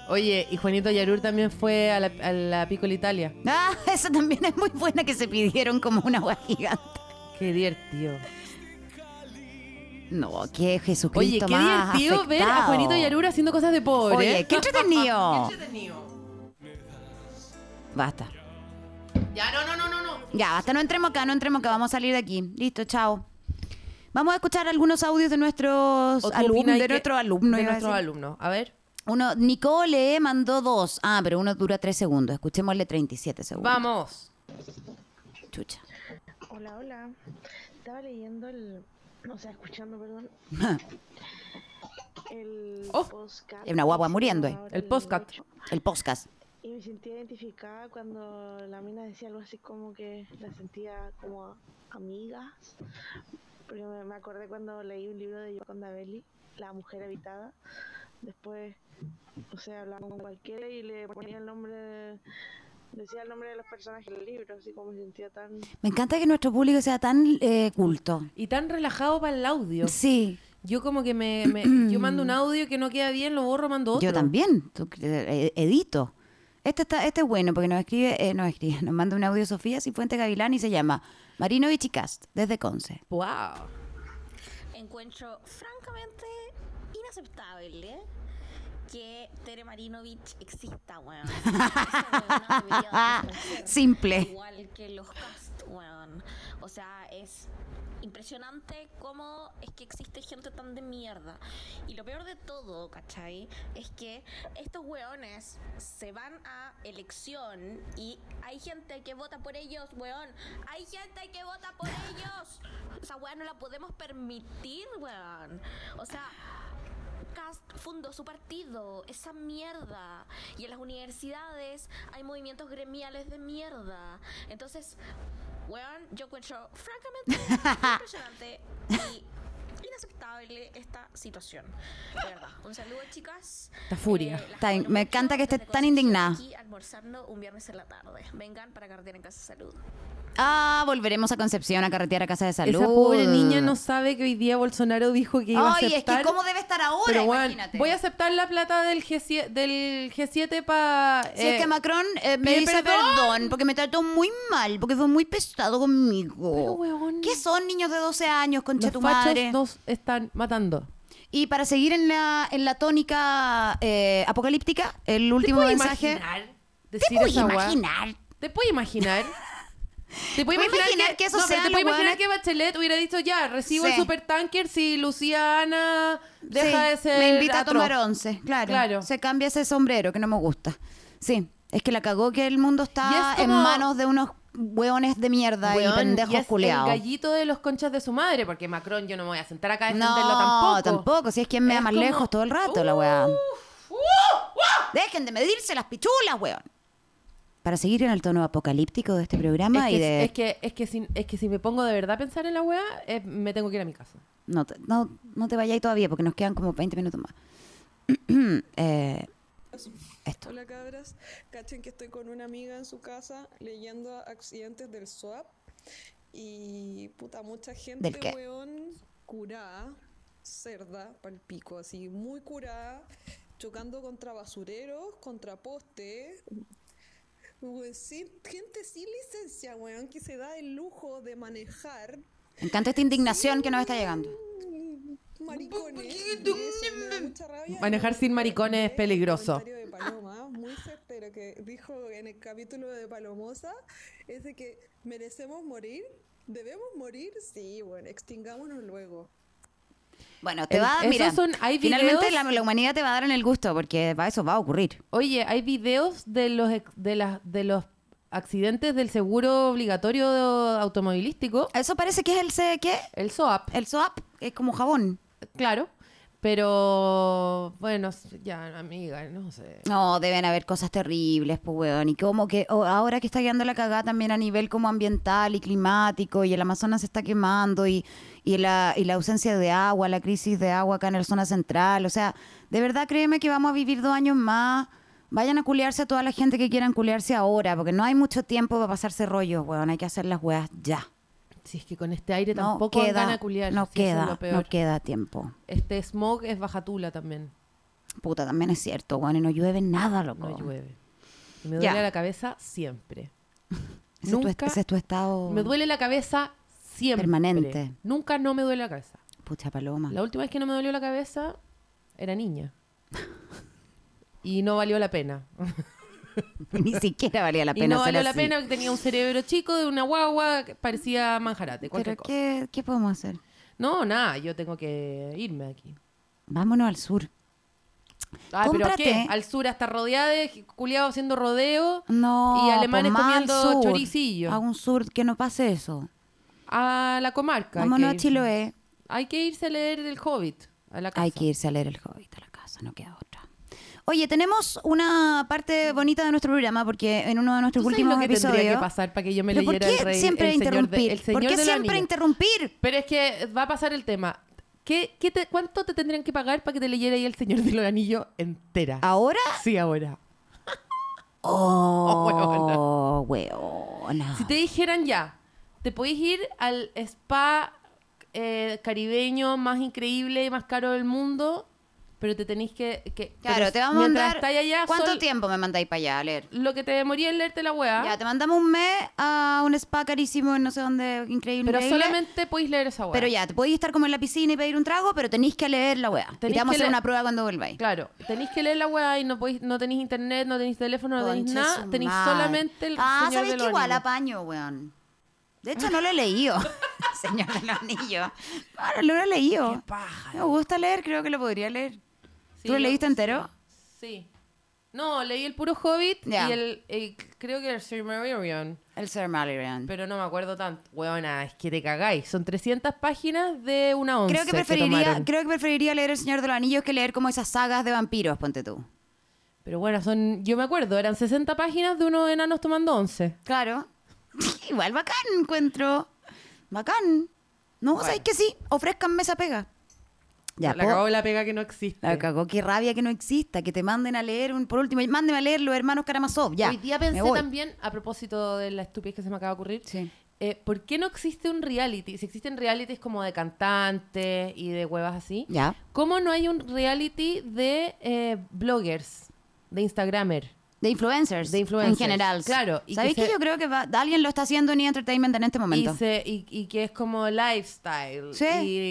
Oye, y Juanito Yarur también fue a la, a la Italia. Ah, [laughs] esa también es muy buena que se pidieron como una agua gigante. Qué divertido. No, qué Jesucristo Oye, qué más divertido ver a. Juanito Yarur haciendo cosas de pobre. Oye, qué entretenido. [laughs] Qué entretenido. Basta. Ya, no, no, no, no, no. Ya, hasta no entremos acá, no entremos acá, vamos a salir de aquí. Listo, chao. Vamos a escuchar algunos audios de nuestros ¿O tú alumnos, de que- nuestros alumnos. De nuestros alumnos. A ver. Uno, Nicole mandó dos. Ah, pero uno dura tres segundos. Escuchémosle 37 segundos. Vamos. Chucha. Hola, hola. Estaba leyendo el. O sea, escuchando, perdón. [laughs] El Oh. postcat Hay una guagua muriendo ahora El postcat. 8. El podcast. Y me sentía identificada cuando la mina decía algo así como que la sentía como amigas. Porque me, me acordé cuando leí un libro de Yoconda Belli, La mujer habitada. Después, o sea, hablaba con cualquiera y le ponía el nombre. de- decía el nombre de los personajes del libro, así como me sentía tan. Me encanta que nuestro público sea tan eh, culto. Y tan relajado para el audio. Sí, Yo como que me, me- [clears throat] yo mando un audio que no queda bien, lo borro, mando otro. yo también. Tú- eh, edito. Este, está, este es bueno porque nos escribe, eh, nos escribe, [laughs] nos manda un audio Sofía Cifuente Gavilán y se llama Marinovich y Cast, desde Conce. Wow. encuentro francamente inaceptable que Tere Marinovich exista, weón. [laughs] [laughs] Simple. Igual que los cast, weón. O sea, es impresionante cómo es que existe gente tan de mierda. Y lo peor de todo, ¿cachai? Es que estos weones se van a elección y hay gente que vota por ellos, weón. Hay gente que vota por ellos. Esa weá no la podemos permitir, weón. O sea, Cast fundó su partido, esa mierda. Y en las universidades hay movimientos gremiales de mierda. Entonces, weón, yo encuentro francamente [laughs] impresionante y inaceptable esta situación. De verdad. Un saludo, chicas. Esta furia. las Está me encanta que esté desde tan indignada. Aquí almorzando un viernes en la tarde. Vengan para carretera en casa salud. Ah, volveremos a Concepción a carretear a Casa de Salud. Esa pobre niña no sabe que hoy día Bolsonaro dijo que iba a Ay, aceptar. es que cómo debe estar ahora, Pero bueno, imagínate. voy a aceptar la plata del G7, del G7 para... Si es que Macron eh, me dice perdón. perdón. porque me trató muy mal, porque fue muy pesado conmigo. Pero, weón. ¿Qué son niños de 12 años, concha Los tu madre? nos están matando. Y para seguir en la, en la tónica eh, apocalíptica, el último ¿Te mensaje. imaginar ¿Te decir esa weá? imaginar? ¿Te puedes imaginar? [laughs] ¿Te puedes ¿Puedes imaginar que eso no, ¿Te puedes imaginar que Bachelet hubiera dicho ya, recibo el Sí. supertanker si Luciana deja Sí, de ser Me invita a tomar once, claro. Claro. Se cambia ese sombrero que no me gusta. Sí, es que la cagó que el mundo está es en manos de unos hueones de mierda Weón, y pendejos y es culeados. el gallito de los conchas de su madre, porque Macron yo no me voy a sentar acá a No, defenderlo tampoco. tampoco. Si es quien me da más como- lejos todo el rato, la weá. Uf, Dejen de medirse las pichulas, weón. Para seguir en el tono apocalíptico de este programa Es y que, de... es, que, es, que si, es que si me pongo de verdad a pensar en la weá, eh, me tengo que ir a mi casa. No, te- no, no te vayáis todavía porque nos quedan como 20 minutos más. [clears throat] Eh, Esto. Hola cabras, cachen que estoy con una amiga en su casa leyendo accidentes del SWAP y puta mucha gente ¿Del qué? weón curada, cerda, palpico, así muy curada, chocando contra basureros, contra postes. Weón, sin- gente sin licencia, weón, que se da el lujo de manejar Me encanta esta indignación que nos está llegando. maricones. mucha rabia. Manejar sin maricones es El peligroso. comentario de Paloma, muy certero, que dijo en el capítulo de Palomosa, es de que merecemos morir, debemos morir, sí, bueno, extingámonos luego. Bueno, te va a mira, son- hay finalmente la, la humanidad te va a dar en el gusto porque va- eso va a ocurrir. Oye, hay videos de los de las de los accidentes del seguro obligatorio automovilístico, Eso parece que es el ¿qué? el SOAP, El SOAP, es como jabón. claro. Pero bueno, ya, amiga, no sé. No, deben haber cosas terribles, pues, weón. Y como que oh, ahora que está quedando la cagada también a nivel como ambiental y climático, y el Amazonas se está quemando, y, y, la, y la ausencia de agua, la crisis de agua acá en la zona central. O sea, de verdad créeme que vamos a vivir dos años más. Vayan a culiarse a toda la gente que quieran culiarse ahora, porque no hay mucho tiempo para pasarse rollos, weón. Hay que hacer las weas ya. Si es que con este aire No tampoco queda, ganas de culiar. no si eso es queda, no tiempo. Este smog es bajatula también. Puta, también es cierto, weón. Y no llueve nada, loco. No llueve. Y me Ya. duele la cabeza siempre. [laughs] Ese, es tu, Nunca ese es tu estado Me duele la cabeza siempre. Permanente. Nunca no me duele la cabeza. Pucha paloma. La última vez que no me dolió la cabeza era niña. Y no valió la pena. [laughs] Ni siquiera valía la y pena no ser valió la así. pena porque tenía un cerebro chico de una guagua que parecía manjarate, Pero cosa. ¿qué, ¿qué podemos hacer? No, nada, yo tengo que irme aquí. Vámonos al sur. Ah, pero Cómprate- ¿qué? Al sur hasta rodeada de culiados haciendo rodeo No, y alemanes comiendo choricillo. A un sur que no pase eso. A la comarca. Vámonos a. Chiloé. Hay que irse a leer El Hobbit a la casa. Hay que irse a leer el Hobbit a la casa, no queda otra. Oye, tenemos una parte bonita de nuestro programa porque en uno de nuestros ¿Tú sabes últimos lo que episodios. tendría que pasar para que yo me ¿Pero por leyera qué el rey, siempre el señor de- interrumpir? el señor ¿Por qué de siempre interrumpir? Pero es que va a pasar el tema. ¿Qué, qué te- ¿Cuánto te tendrían que pagar para que te leyera ahí el Señor de los Anillos entera? ¿Ahora? Sí, ahora. Oh, [laughs] weona. Si te dijeran ya, te podéis ir al spa eh, caribeño más increíble y más caro del mundo, pero te tenéis que... que Claro, te vamos a mandar. allá, ¿Cuánto sol- tiempo me mandáis para allá a leer? Lo que te demoría en leerte la weá. Ya, te mandamos un mes a un spa carísimo en no sé dónde, increíble. pero increíble. solamente podéis leer esa weá. Pero ya, te podéis estar como en la piscina y pedir un trago, pero tenéis que leer la weá. Y te vamos a hacer una prueba cuando volváis. Claro, tenéis que leer la weá y no, podéis, no tenéis internet, no tenéis teléfono, no tenéis nada. Tenéis solamente el Ah, Señor ¿sabéis que igual apaño, weón? De hecho, no lo he leído. [laughs] Señor de los Anillos. No, lo he leído. Qué paja. Me gusta leer, creo que lo podría leer. Sí, ¿Tú lo yo- leíste entero? Sí. No, leí el puro Hobbit y el, el- creo que el Silmarillion. El Sir Mallory. Pero no me acuerdo tanto. Weona, es que te cagáis. Son 300 páginas de una once Creo que, preferiría, creo que preferiría leer El Señor de los Anillos que leer como esas sagas de vampiros, ponte tú. Pero bueno, son... Yo me acuerdo, eran 60 páginas de unos enanos tomando 11. Claro. [laughs] Igual bacán, encuentro. Bacán. No, Bueno. ¿sabes que sí? Ofrezcanme esa pega. Ya, la cagó la pega que no existe. La cagó, qué rabia que no exista, que te manden a leer, un, por último, mándenme a leer los hermanos Karamazov, ya. Hoy día pensé también, a propósito de la estupidez que se me acaba de ocurrir, Sí. eh, ¿por qué no existe un reality? Si existen realities como de cantantes y de huevas así, Ya. ¿cómo no hay un reality de eh, bloggers, de Instagramer? De influencers. De influencers, En general. claro, y ¿Sabéis que que, se- yo creo que va- alguien lo está haciendo en! Entertainment en este momento? Y, se- y- y que es como lifestyle, Sí.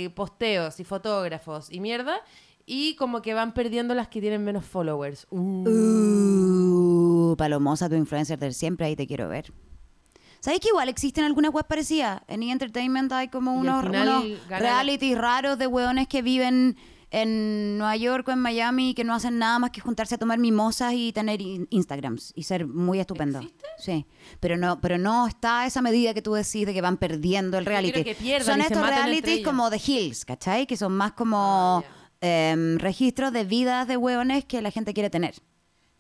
y posteos, y fotógrafos, y mierda, y como que van perdiendo las que tienen menos followers. Uh. Uh, Palomosa, tu influencer del siempre, ahí te quiero ver. ¿Sabéis que igual existen algunas webs parecidas? En E! Entertainment hay como unos, unos realities raros de hueones que viven en Nueva York o en Miami que no hacen nada más que juntarse a tomar mimosas y tener in- Instagrams y ser muy estupendo. ¿Existe? Sí, pero no, pero no está esa medida que tú decís de que van perdiendo el reality. quiero que pierdan son estos realities como The Hills, ¿cachai? Que son más como Ah, em, registros de vidas de hueones que la gente quiere tener.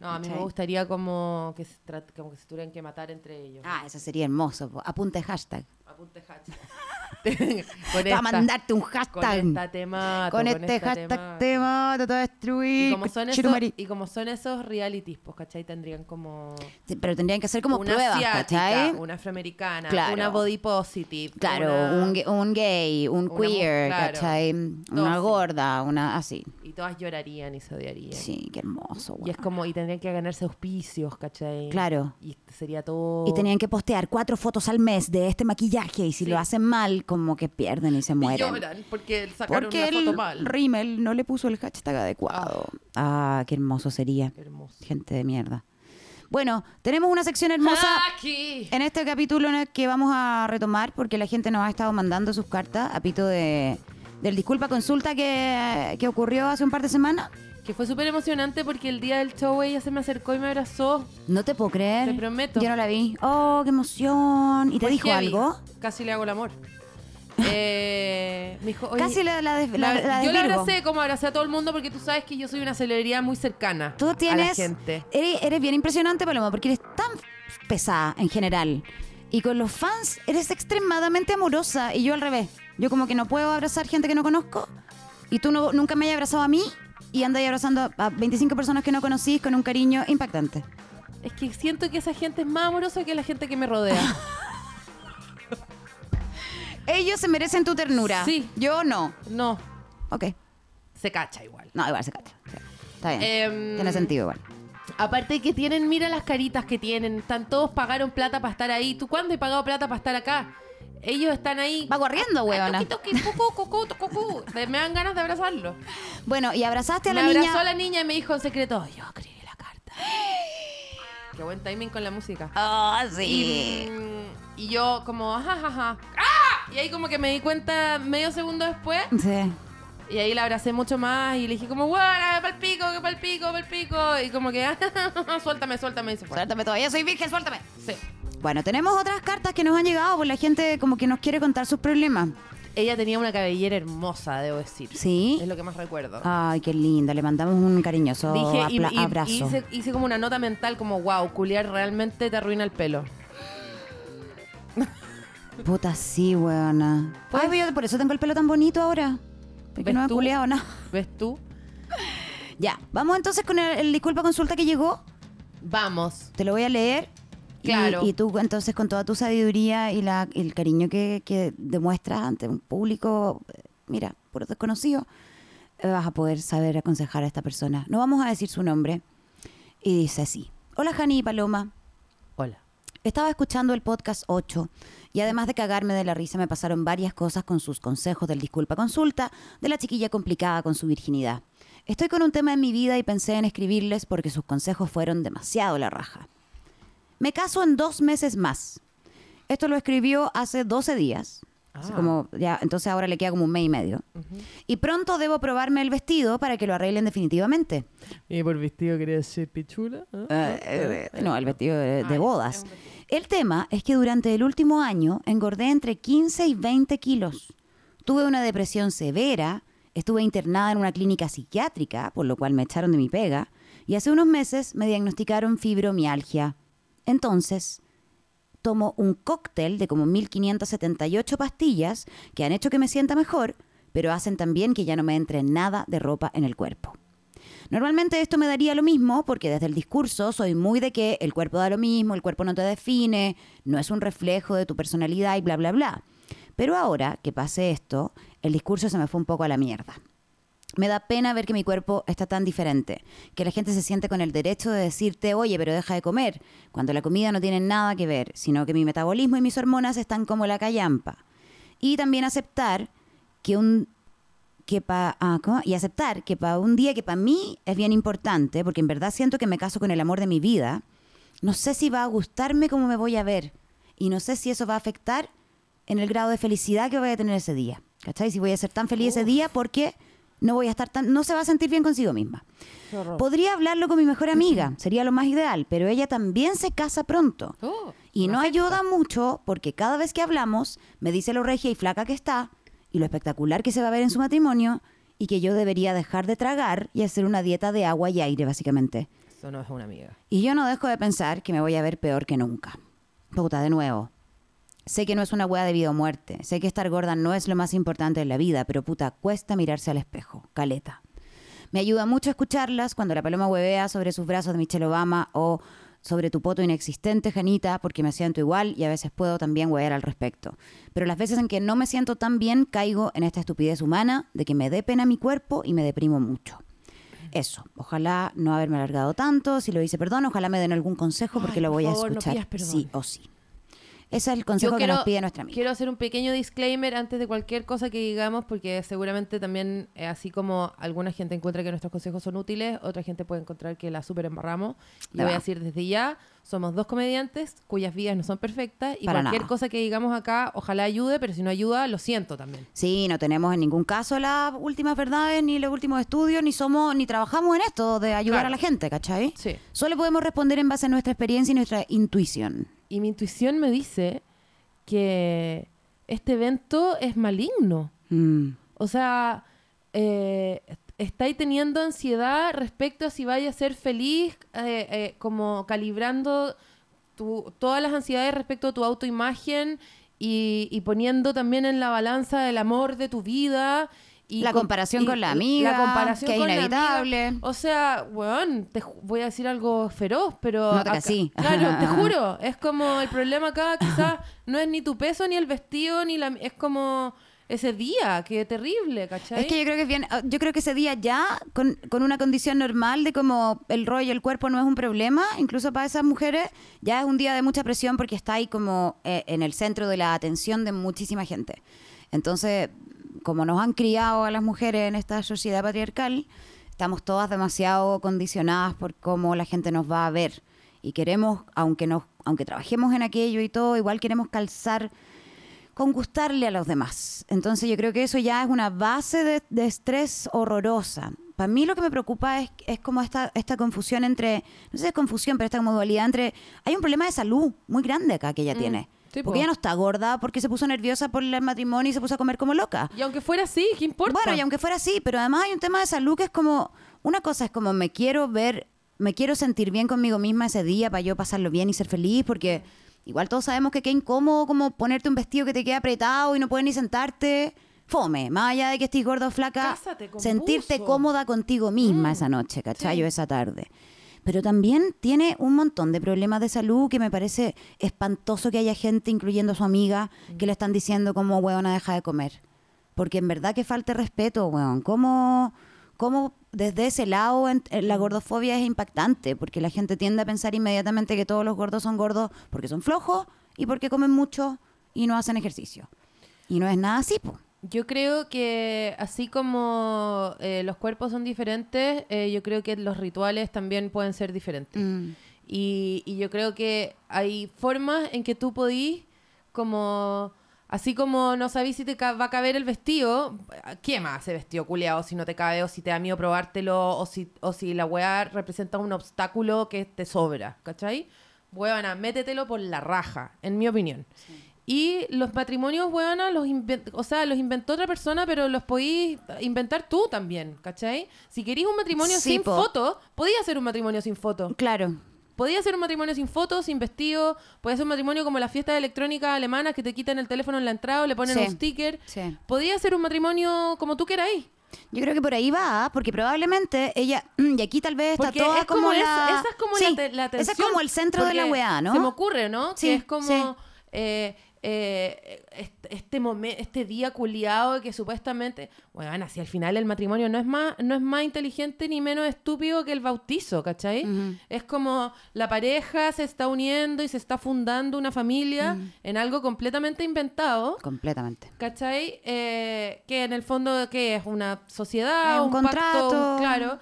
No, a mí me gustaría como que se, como que se tuvieran que matar entre ellos. Ah, eso sería hermoso. Apunte hashtag. Apunte hashtag. [laughs] Para mandarte un con hashtag. esta tema. Con este hashtag te mato, te voy a destruir. Y como, son esos, y como son esos realities, pues, ¿cachai? Tendrían como... Sí, Pero tendrían que hacer como una pruebas, asiática, ¿cachai? una afroamericana, Claro. una body positive. Claro, una- un, ga- un gay, un queer, claro. ¿cachai? Una gorda, una así. Y todas llorarían y se odiarían. Sí, qué hermoso, Y es como, y tendrían que ganarse auspicios, ¿cachai? Claro. Y sería todo... Y tenían que postear cuatro fotos al mes de este maquillaje y si Sí. lo hacen mal, como que pierden y se Y mueren. lloran porque sacaron Porque una foto el mal. Rimmel no le puso el hashtag adecuado. Ah, qué hermoso sería. Qué hermoso. Gente de mierda. Bueno, tenemos una sección hermosa Aquí. en este capítulo en el que vamos a retomar porque la gente nos ha estado mandando sus cartas a pito de, del disculpa consulta que, que ocurrió hace un par de semanas. Que fue súper emocionante porque el día del show ella se me acercó y me abrazó. No te puedo creer. Te prometo. Yo no la vi. Oh, qué emoción. ¿Y te dijo heavy. algo? Casi le hago el amor. Eh, me dijo, oye, Casi la, la, de- la- la- la yo la abracé como abracé a todo el mundo porque tú sabes que yo soy una celebridad muy cercana Tú a la tienes. gente. Eres, eres bien impresionante, Paloma, porque eres tan pesada en general. Y con los fans eres extremadamente amorosa. Y yo al revés. Yo como que no puedo abrazar gente que no conozco. Y tú no- nunca me hayas abrazado a mí. Y andas ahí abrazando a 25 personas que no conocís con un cariño impactante. Es que siento que esa gente es más amorosa que la gente que me rodea. [laughs] Ellos se merecen tu ternura. Sí. Yo no. No, Ok. se cacha igual. No, igual se cacha. Sí. Está bien. Em, Tiene sentido igual. Aparte que tienen, mira las caritas que tienen. Están todos pagaron plata para estar ahí. ¿Tú cuándo he pagado plata para estar acá? Ellos están ahí. Va corriendo, huevona. Ay, toqui, toqui, cucú, cucú, cucú. Me dan ganas de abrazarlo. Bueno, y abrazaste a Me la abrazó niña. a la niña y me dijo en secreto, yo escribí la carta. Qué buen timing con la música. Ah, Y, mm, y yo como, ajá, ajá, ajá. ¡Ah! Y ahí como que me di cuenta medio segundo después. Sí. Y ahí la abracé mucho más y le dije como, bueno, pa'l pico, que pa'l pico, pa'l pico. Y como que, [laughs] suéltame, suéltame. Y se fue. Suéltame todavía, soy virgen, suéltame. Sí. Bueno, tenemos otras cartas que nos han llegado, pues la gente como que nos quiere contar sus problemas. Ella tenía una cabellera hermosa, debo decir. ¿Sí? Es lo que más recuerdo. Ay, qué linda, le mandamos un cariñoso Dije, y, abrazo. y hice, hice como una nota mental como, wow, culiar realmente te arruina el pelo. Puta, sí, weona. Pues- Ay, yo por eso tengo el pelo tan bonito ahora. Porque ¿Ves no he tú? culeado nada. ¿Ves tú? [laughs] Ya, vamos entonces con el, el disculpa consulta que llegó. Vamos. Te lo voy a leer. Claro. Y, tú entonces con toda tu sabiduría y la, y el cariño que, que demuestras ante un público, eh, mira, por desconocido, eh, vas a poder saber aconsejar a esta persona. No vamos a decir su nombre. Y dice así. Hola, Jani y Paloma. Hola. Estaba escuchando el podcast 8 y además de cagarme de la risa me pasaron varias cosas con sus consejos del disculpa consulta de la chiquilla complicada con su virginidad. Estoy con un tema en mi vida y pensé en escribirles porque sus consejos fueron demasiado la raja. Me caso en dos meses más. Esto lo escribió hace 12 días. Así Ah. como ya, entonces ahora le queda como un mes y medio. Y pronto debo probarme el vestido para que lo arreglen definitivamente. ¿Y por vestido quería decir pichula? Eh, eh, no, el vestido de, de Ah, bodas. es. El tema es que durante el último año engordé entre 15 y 20 kilos. Tuve una depresión severa, estuve internada en una clínica psiquiátrica, por lo cual me echaron de mi pega, y hace unos meses me diagnosticaron fibromialgia. Entonces, tomo un cóctel de como 1578 pastillas que han hecho que me sienta mejor, pero hacen también que ya no me entre nada de ropa en el cuerpo. Normalmente esto me daría lo mismo porque desde el discurso soy muy de que el cuerpo da lo mismo, el cuerpo no te define, no es un reflejo de tu personalidad y bla, bla, bla. Pero ahora que pasé esto, el discurso se me fue un poco a la mierda. Me da pena ver que mi cuerpo está tan diferente, que la gente se siente con el derecho de decirte, oye, pero deja de comer, cuando la comida no tiene nada que ver, sino que mi metabolismo y mis hormonas están como la callampa. Y también aceptar que un que pa, ah, y aceptar que para un día que para mí es bien importante, porque en verdad siento que me caso con el amor de mi vida, no sé si va a gustarme cómo me voy a ver y no sé si eso va a afectar en el grado de felicidad que voy a tener ese día. ¿Cachai? Si voy a ser tan feliz ese día porque no voy a estar tan, no se va a sentir bien consigo misma. Podría hablarlo con mi mejor amiga, sería lo más ideal, pero ella también se casa pronto. Oh, Y no ayuda mucho porque cada vez que hablamos me dice lo regia y flaca que está y lo espectacular que se va a ver en su matrimonio y que yo debería dejar de tragar y hacer una dieta de agua y aire, básicamente. Eso no es una amiga. Y yo no dejo de pensar que me voy a ver peor que nunca. Puta, de nuevo. Sé que no es una hueá de vida o muerte. Sé que estar gorda no es lo más importante en la vida, pero puta, cuesta mirarse al espejo. Caleta. Me ayuda mucho escucharlas cuando la paloma huevea sobre sus brazos de Michelle Obama o sobre tu poto inexistente, Janita, porque me siento igual y a veces puedo también huear al respecto. Pero las veces en que no me siento tan bien, caigo en esta estupidez humana de que me dé pena mi cuerpo y me deprimo mucho. Eso, ojalá no haberme alargado tanto, si lo hice perdón, ojalá me den algún consejo porque Ay, lo por voy a no escuchar pidas sí o sí. Ese es el consejo que nos pide nuestra amiga. Quiero hacer un pequeño disclaimer antes de cualquier cosa que digamos, porque seguramente también, eh, así como alguna gente encuentra que nuestros consejos son útiles, otra gente puede encontrar que la super embarramos. Y voy a decir desde ya, somos dos comediantes cuyas vidas no son perfectas y Para cualquier nada. cosa que digamos acá, ojalá ayude, pero si no ayuda, lo siento también. Sí, no tenemos en ningún caso las últimas verdades, ni los últimos estudios, ni somos, ni trabajamos en esto de ayudar Claro. a la gente, ¿cachai? Sí. Solo podemos responder en base a nuestra experiencia y nuestra intuición. Y mi intuición me dice que este evento es maligno. Mm. O sea, eh, estáis teniendo ansiedad respecto a si vaya a ser feliz, eh, eh, como calibrando tu- todas las ansiedades respecto a tu autoimagen y, y poniendo también en la balanza el amor de tu vida. Y La con- comparación y- con la amiga, la comparación que es inevitable. O sea, weón, te voy a decir algo feroz, pero... No te acá-. Claro, te [laughs] juro. Es como el problema acá quizás no es ni tu peso, ni el vestido, ni la... Es como ese día, qué terrible, ¿cachai? Es que yo creo que es bien, ah, yo creo que ese día ya, con, con una condición normal de como el rollo, el cuerpo no es un problema, incluso para esas mujeres, ya es un día de mucha presión porque está ahí como eh, en el centro de la atención de muchísima gente. Entonces, como nos han criado a las mujeres en esta sociedad patriarcal, estamos todas demasiado condicionadas por cómo la gente nos va a ver. Y queremos, aunque nos, aunque trabajemos en aquello y todo, igual queremos calzar con gustarle a los demás. Entonces yo creo que eso ya es una base de, de estrés horrorosa. Para mí lo que me preocupa es, es como esta, esta confusión entre, no sé si es confusión, pero esta como dualidad entre, hay un problema de salud muy grande acá que ella tiene. Mm, sí, po. porque ella no está gorda, porque se puso nerviosa por el matrimonio y se puso a comer como loca. Y aunque fuera así, ¿qué importa? Bueno, y aunque fuera así, pero además hay un tema de salud que es como, una cosa es como me quiero ver, me quiero sentir bien conmigo misma ese día para yo pasarlo bien y ser feliz, porque igual todos sabemos que qué incómodo como ponerte un vestido que te queda apretado y no puedes ni sentarte. Fome, más allá de que estés gorda o flaca, sentirte buzo. cómoda contigo misma esa noche, ¿cachai? Sí. Esa tarde. Pero también tiene un montón de problemas de salud que me parece espantoso que haya gente, incluyendo a su amiga, que le están diciendo como, huevona, deja de comer. Porque en verdad que falta respeto, weón. ¿Cómo, cómo desde ese lado en- en la gordofobia es impactante? Porque la gente tiende a pensar inmediatamente que todos los gordos son gordos porque son flojos y porque comen mucho y no hacen ejercicio. Y no es nada así, po. Yo creo que así como eh, los cuerpos son diferentes, eh, yo creo que los rituales también pueden ser diferentes. Mm. Y, y yo creo que hay formas en que tú podís, como, así como no sabís si te va a caber el vestido, ¿qué más ese vestido culeado si no te cabe o si te da miedo probártelo o si, o si la weá representa un obstáculo que te sobra, ¿cachai? Huevana, métetelo por la raja, en mi opinión. Y los matrimonios, huevona, los o sea, los inventó otra persona, pero los podís inventar tú también, ¿cachai? Si querís un matrimonio Sí, sin po. foto, podías hacer un matrimonio sin foto. Claro. Podía ser un matrimonio sin fotos, sin vestido. Podía ser un matrimonio como las fiestas electrónicas alemanas que te quitan el teléfono en la entrada o le ponen Sí. un sticker. Sí. Podía ser un matrimonio como tú queráis. Yo creo que por ahí va, porque probablemente ella, [clears throat] y aquí tal vez está toda es como, como, esa, la... esa es como Sí, la, te- la tensión. es como el centro de la weá, ¿no? Se me ocurre, ¿no? Sí, que es como eh, eh, este, este, momen- este día culiado que supuestamente, bueno, si al final el matrimonio no es más, no es más inteligente ni menos estúpido que el bautizo, ¿cachai? Es como la pareja se está uniendo y se está fundando una familia en algo completamente inventado. Completamente. ¿Cachai? Eh, que en el fondo, ¿qué es? Una sociedad, un un, pacto, contrato. un- claro.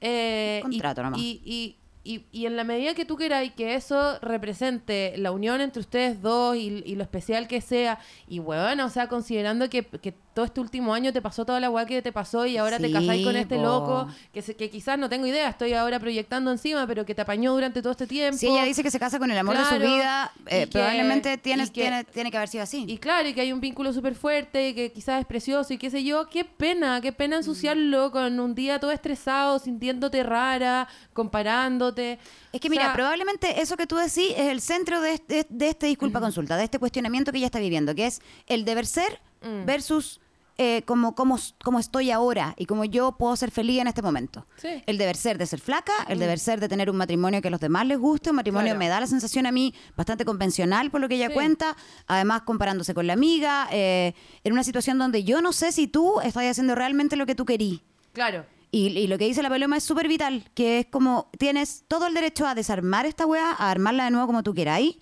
Eh, Un y- contrato nomás. y, y, y, y en la medida que tú queráis que eso represente la unión entre ustedes dos y, y lo especial que sea, y bueno, o sea, considerando que, que todo este último año te pasó toda la weá que te pasó y ahora te casáis con este loco, que, se- que quizás no tengo idea, estoy ahora proyectando encima, pero que te apañó durante todo este tiempo. Si ella dice que se casa con el amor de su vida, eh, que- probablemente tiene, y que- tiene, tiene que haber sido así. Y claro, y que hay un vínculo súper fuerte y que quizás es precioso y qué sé yo. Qué pena, qué pena ensuciarlo con un día todo estresado, sintiéndote rara, Es que O mira, sea, probablemente eso que tú decís es el centro de este, de este disculpa consulta, de este cuestionamiento que ella está viviendo, que es el deber ser Mm. versus eh, como, como, como estoy ahora y como yo puedo ser feliz en este momento. Sí. El deber ser de ser flaca, el deber ser de tener un matrimonio que a los demás les guste, un matrimonio Claro. me da la sensación a mí bastante convencional por lo que ella Sí. cuenta, además comparándose con la amiga, eh, en una situación donde yo no sé si tú estás haciendo realmente lo que tú querí. Claro. Y, y lo que dice la Paloma es súper vital, que es como tienes todo el derecho a desarmar esta weá, a armarla de nuevo como tú queráis.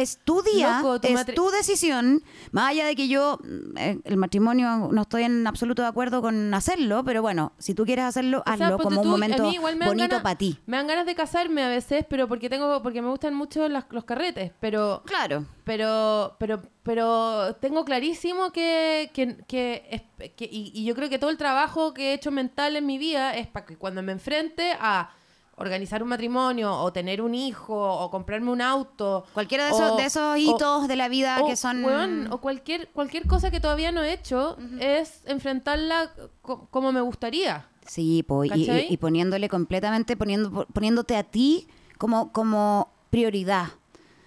Es tu día, Loco, tu es tu decisión, más allá de que yo, eh, el matrimonio, no estoy en absoluto de acuerdo con hacerlo, pero bueno, si tú quieres hacerlo, O sea, hazlo como un tú, momento bonito para ti. Me dan ganas de casarme a veces, pero porque tengo porque me gustan mucho las- los carretes, pero Claro. pero pero pero tengo clarísimo que, que, que- y, y yo creo que todo el trabajo que he hecho mental en mi vida es para que cuando me enfrente a organizar un matrimonio o tener un hijo o comprarme un auto Cualquiera de esos, o- de esos o- hitos de la vida o, que son... weón, o cualquier cualquier cosa que todavía no he hecho es enfrentarla co- como me gustaría Sí, po, y, ¿Cachai? y- y poniéndole completamente, poniendo, poniéndote a ti como, como prioridad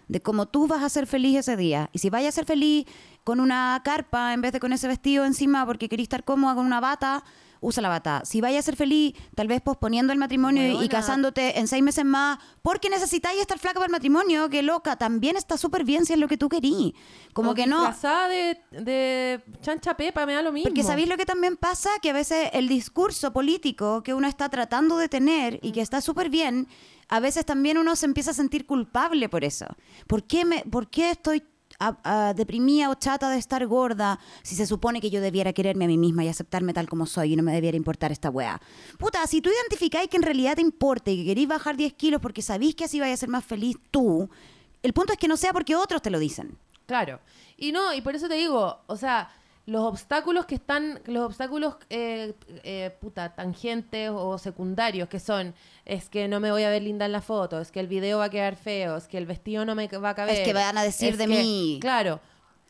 de cómo tú vas a ser feliz ese día. Y si vayas a ser feliz con una carpa en vez de con ese vestido encima porque querís estar cómoda con una bata, usa la bata. Si vayas a ser feliz, tal vez posponiendo el matrimonio y- casándote en seis meses más porque necesitáis estar flaca para el matrimonio, que loca, también está súper bien si es lo que tú querís. Como O que no... disfrazada de, de chancha pepa, me da lo mismo. Porque sabéis lo que también pasa, que a veces el discurso político que uno está tratando de tener y que está súper bien, a veces también uno se empieza a sentir culpable por eso. ¿Por qué, me, por qué estoy a- a- deprimida o chata de estar gorda si se supone que yo debiera quererme a mí misma y aceptarme tal como soy y no me debiera importar esta weá? Puta, si tú identificáis que en realidad te importa y que queréis bajar 10 kilos porque sabéis que así vais a ser más feliz tú, el punto es que no sea porque otros te lo dicen. Claro. Y no, y por eso te digo, o sea, los obstáculos que están, los obstáculos, eh, eh, puta, tangentes o secundarios que son, es que no me voy a ver linda en la foto, es que el video va a quedar feo, es que el vestido no me va a caber. Es que van a decir es de que- mí. Claro.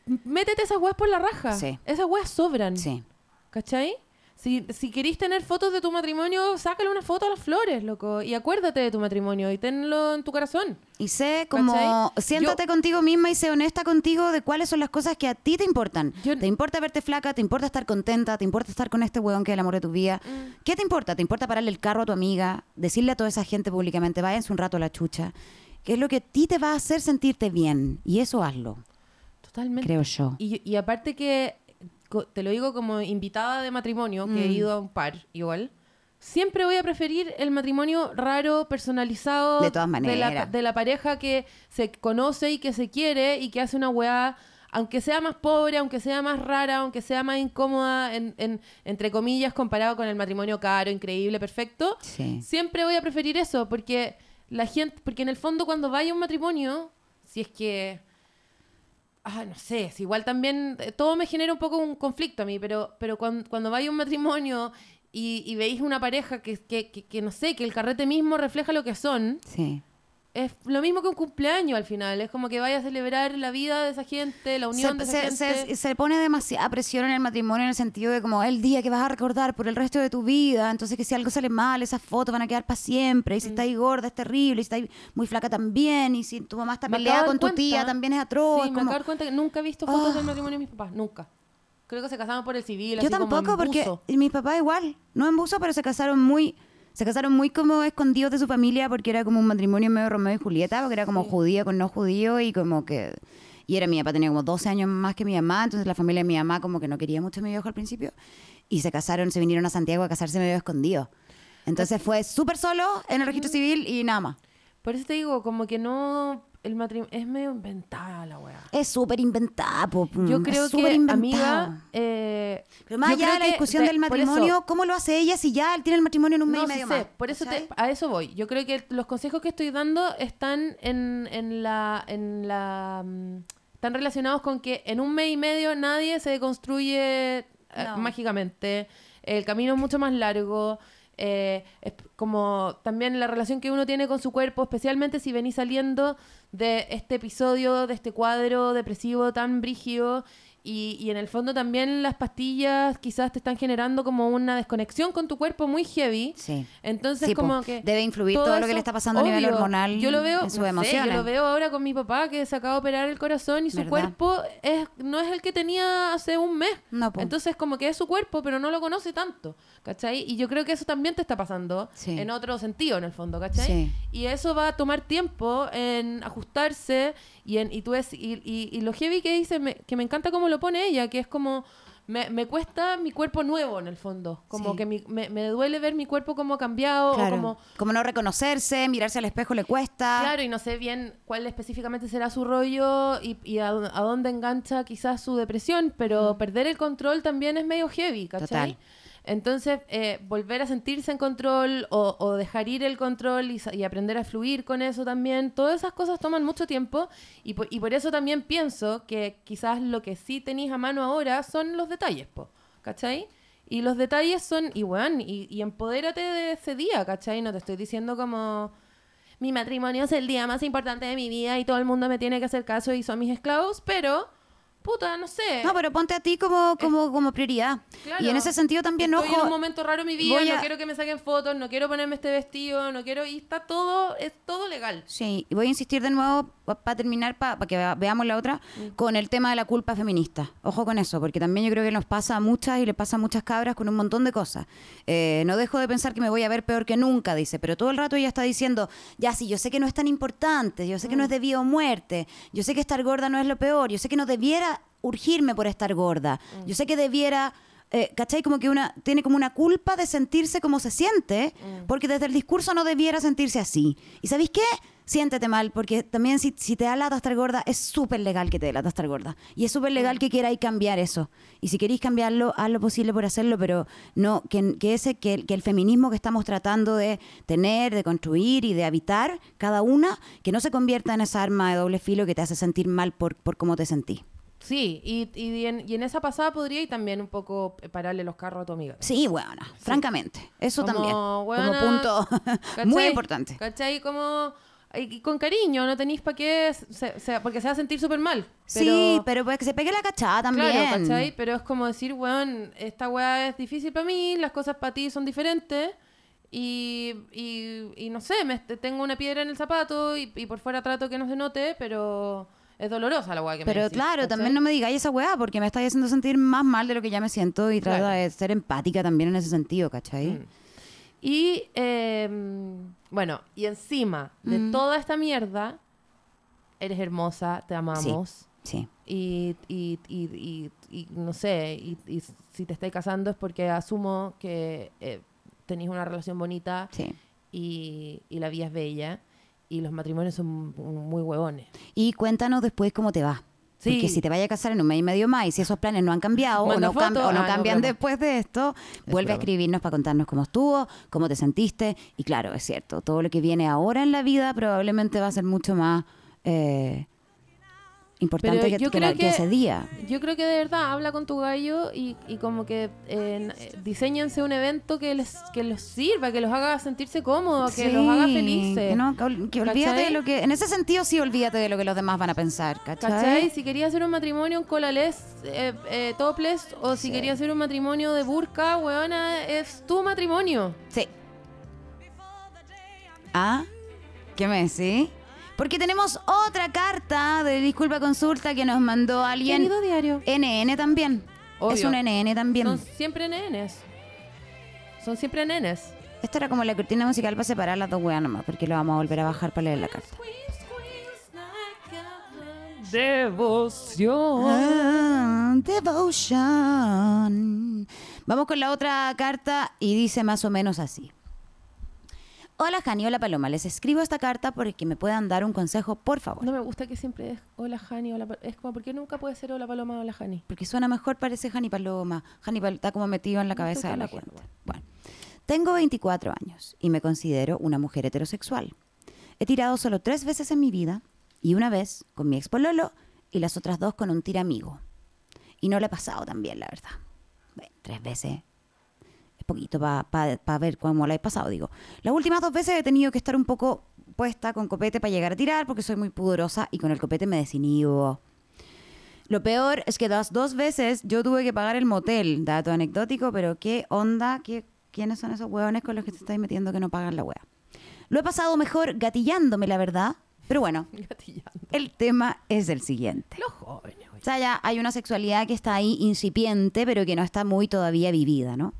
Métete esas weas por la raja. Sí. Esas weas sobran. Sí. ¿Cachai? Si, si querís tener fotos de tu matrimonio, sácale una foto a las flores, loco. Y acuérdate de tu matrimonio y tenlo en tu corazón. Y sé como, ¿Cachai? siéntate Yo- contigo misma y sé honesta contigo de cuáles son las cosas que a ti te importan. Yo- te importa verte flaca, te importa estar contenta, te importa estar con este hueón que es el amor de tu vida. Mm. ¿Qué te importa? ¿Te importa pararle el carro a tu amiga? Decirle a toda esa gente públicamente, váyanse un rato a la chucha. ¿Qué es lo que a ti te va a hacer sentirte bien? Y eso hazlo, Totalmente. creo yo. Y, y aparte que, te lo digo como invitada de matrimonio, que he Mm. ido a un par igual, siempre voy a preferir el matrimonio raro, personalizado. De todas la, maneras. de la pareja que se conoce y que se quiere y que hace una weá, aunque sea más pobre, aunque sea más rara, aunque sea más incómoda, en, en- entre comillas, comparado con el matrimonio caro, increíble, perfecto. Sí. Siempre voy a preferir eso, porque la gente, porque en el fondo cuando vaya a un matrimonio, si es que ah, no sé, si igual también eh, todo me genera un poco un conflicto a mí, pero, pero cuando, cuando vaya a un matrimonio y, y veis una pareja que, que, que, que no sé, que el carrete mismo refleja lo que son, Sí. Es lo mismo que un cumpleaños al final, es como que vaya a celebrar la vida de esa gente, la unión de se, esa se- gente. se- se pone demasiada presión en el matrimonio en el sentido de como el día que vas a recordar por el resto de tu vida, entonces que si algo sale mal, esas fotos van a quedar para siempre, y Mm. si estáis gorda es terrible, y si estáis muy flaca también, y si tu mamá está Me peleada acabo con de tu tía cuenta- también es atroz. Sí, es me como- acabo de dar cuenta que nunca he visto fotos Ah. del matrimonio de mis papás, nunca. Creo que se casaron por el civil, Yo así como en tampoco, porque buzo. y mis papás igual, no en buzo, pero se casaron muy... Se casaron muy como escondidos de su familia porque era como un matrimonio medio Romeo y Julieta, porque era como judío con no judío y como que... Y era mi papá, tenía como 12 años más que mi mamá, entonces la familia de mi mamá como que no quería mucho a mi viejo al principio. Y se casaron, se vinieron a Santiago a casarse medio escondido. Entonces fue súper solo en el registro civil y nada más. Por eso te digo, como que no... El matrimonio... Es medio inventada la weá. Es súper inventada, po, mm, Yo creo que, inventado. amiga... eh, Pero más allá de la discusión de- del eso- matrimonio, ¿cómo lo hace ella si ya tiene el matrimonio en un mes No y medio sé, más? por eso te- a eso voy. Yo creo que los consejos que estoy dando están en, en la en la mm, están relacionados con que en un mes y medio nadie se construye eh, No. mágicamente. El camino es mucho más largo. eh, es como también la relación que uno tiene con su cuerpo, especialmente si venís saliendo de este episodio, de este cuadro depresivo tan brígido Y, y en el fondo también las pastillas quizás te están generando como una desconexión con tu cuerpo muy heavy. Sí. Entonces Sí, po. como que... Debe influir todo lo que le está pasando a nivel hormonal Yo lo veo, en sus no sé, yo lo veo ahora con mi papá que se acaba de operar el corazón y su ¿Verdad? cuerpo es, no es el que tenía hace un mes. No. Entonces como que es su cuerpo, pero no lo conoce tanto, ¿cachai? Y yo creo que eso también te está pasando Sí. en otro sentido, en el fondo, ¿cachai? Sí. Y eso va a tomar tiempo en ajustarse y en y tú es y, y, y lo heavy que dice me- que me encanta cómo lo pone ella, que es como me, me cuesta mi cuerpo nuevo en el fondo, como Sí. que mi- me, me duele ver mi cuerpo como ha cambiado o como Como no reconocerse, mirarse al espejo le cuesta. Claro, y no sé bien cuál específicamente será su rollo y, y a, a dónde engancha quizás su depresión, pero perder el control también es medio heavy, ¿cachai? Total. Entonces, eh, volver a sentirse en control o, dejar ir el control y, aprender a fluir con eso también, todas esas cosas toman mucho tiempo y por eso también pienso que quizás lo que sí tenéis a mano ahora son los detalles, po, ¿cachai? Y los detalles son, y bueno, y, y empodérate de ese día, ¿cachai? No te estoy diciendo como mi matrimonio es el día más importante de mi vida y todo el mundo me tiene que hacer caso y son mis esclavos, pero, puta, no sé. No, pero ponte a ti como, como, como prioridad. Claro. Y en ese sentido también, Estoy ojo, en un momento raro en mi vida, voy a- no quiero que me saquen fotos, no quiero ponerme este vestido, no quiero... Y está todo, es todo legal. Sí, y voy a insistir de nuevo para terminar, para que vea- veamos la otra, con el tema de la culpa feminista. Ojo con eso, porque también yo creo que nos pasa a muchas y le pasa a muchas cabras con un montón de cosas. Eh, no dejo de pensar que me voy a ver peor que nunca, dice, pero todo el rato ella está diciendo, ya sí, yo sé que no es tan importante, yo sé que no es de vida o muerte, yo sé que estar gorda no es lo peor, yo sé que no debiera urgirme por estar gorda, yo sé que debiera... Eh, ¿Cachai? Como que una tiene como una culpa de sentirse como se siente, porque desde el discurso no debiera sentirse así. ¿Y sabéis qué? Siéntete mal, porque también si, si te da lata estar gorda, es súper legal que te dé lata estar gorda. Y es súper legal que queráis cambiar eso. Y si queréis cambiarlo, haz lo posible por hacerlo, pero no, que, que ese, que, el- que el feminismo que estamos tratando de tener, de construir y de habitar, cada una, que no se convierta en esa arma de doble filo que te hace sentir mal por, por cómo te sentís. Sí, y, y, en, y en esa pasada podría ir también un poco pararle los carros a tu amiga. Sí, buena, francamente. Eso Como, también. weona, como punto [laughs] ¿Cachai? muy importante. ¿Cachai? Como... Y con cariño, no tenéis para qué... se- se- porque se va a sentir súper mal. Sí, pero pues que se pegue la cachada también. Claro, ¿cachai? Pero es como decir, weón, esta weá es difícil para mí, las cosas para ti son diferentes. Y, y, y no sé, me, tengo una piedra en el zapato y, y por fuera trato que no se note, pero es dolorosa la weá que me Pero decís, claro, ¿cachai? también no me digáis esa weá porque me estáis haciendo sentir más mal de lo que ya me siento y trata Claro. de ser empática también en ese sentido, ¿cachai? Mm. Y eh, bueno, y encima de Mm. toda esta mierda, eres hermosa, te amamos. Sí. Y, y, y, y- y no sé, y, si te estáis casando es porque asumo que eh, tenéis una relación bonita Sí. y, y la vida es bella y los matrimonios son muy huevones. Y cuéntanos después cómo te va. Sí. Porque si te vaya a casar en un mes y medio más y si esos planes no han cambiado o Manda no, cam- foto. o no Ah, no, cambian después de esto, vuelve a escribirnos para contarnos cómo estuvo, cómo te sentiste. Y claro, es cierto, todo lo que viene ahora en la vida probablemente va a ser mucho más eh, importante Pero que, yo que creo la- que que- ese día. Yo creo que de verdad habla con tu gallo y, y como que eh, eh, diseñense un evento que les que los sirva, que los haga sentirse cómodos, que los haga felices. Que, no, que ol- que olvídate ¿Cachai? de lo que. En ese sentido, sí, olvídate de lo que los demás van a pensar, ¿cachai? ¿Cachai? Si querías hacer un matrimonio en colales, eh, eh, topless, o si Sí. querías hacer un matrimonio de burka, weona, es tu matrimonio. Sí. Ah, ¿qué me decís? Porque tenemos otra carta de disculpa consulta que nos mandó alguien. Querido diario. NN también. Obvio. Es un NN también. Son siempre nenes. Son siempre nenes. Esta era como la cortina musical para separar las dos weas nomás, porque lo vamos a volver a bajar para leer la carta. Devoción. Ah, devotion. Vamos con la otra carta y dice más o menos así. Hola Jani, hola Paloma, les escribo esta carta porque me puedan dar un consejo, por favor. No me gusta que siempre es hola Hani, hola Pa- Es como, ¿por qué nunca puede ser hola Paloma, hola Hani? Porque suena mejor, parece Jani Paloma. Jani Pal- está como metido en la No cabeza de la gente. Bueno, tengo 24 años y me considero una mujer heterosexual. He tirado solo tres veces en mi vida y una vez con mi ex pololo y las otras dos con un tiramigo. Y no le he pasado tan bien, la verdad. Bueno, tres veces es poquito para ver cómo la he pasado, digo. Las últimas dos veces he tenido que estar un poco puesta con copete para llegar a tirar porque soy muy pudorosa y con el copete me desinhibo. Lo peor es que las dos veces yo tuve que pagar el motel. Dato anecdótico, pero qué onda, ¿Qué, quiénes son esos hueones con los que te estáis metiendo que no pagan la hueá. Lo he pasado mejor gatillándome, la verdad. Pero bueno, [laughs] el tema es el siguiente. Los jóvenes, güey. O sea, ya hay una sexualidad que está ahí incipiente, pero que no está muy todavía vivida, ¿no?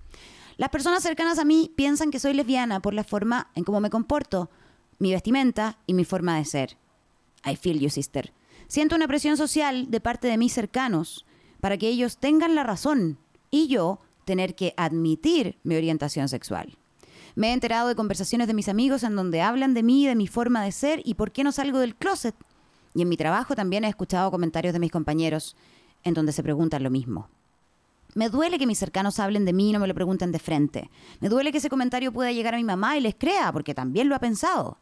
Las personas cercanas a mí piensan que soy lesbiana por la forma en cómo me comporto, mi vestimenta y mi forma de ser. I feel you, sister. Siento una presión social de parte de mis cercanos para que ellos tengan la razón y yo tener que admitir mi orientación sexual. Me he enterado de conversaciones de mis amigos en donde hablan de mí, de mi forma de ser y por qué no salgo del closet. Y en mi trabajo también he escuchado comentarios de mis compañeros en donde se preguntan lo mismo. Me duele que mis cercanos hablen de mí y no me lo pregunten de frente. Me duele que ese comentario pueda llegar a mi mamá y les crea, porque también lo ha pensado.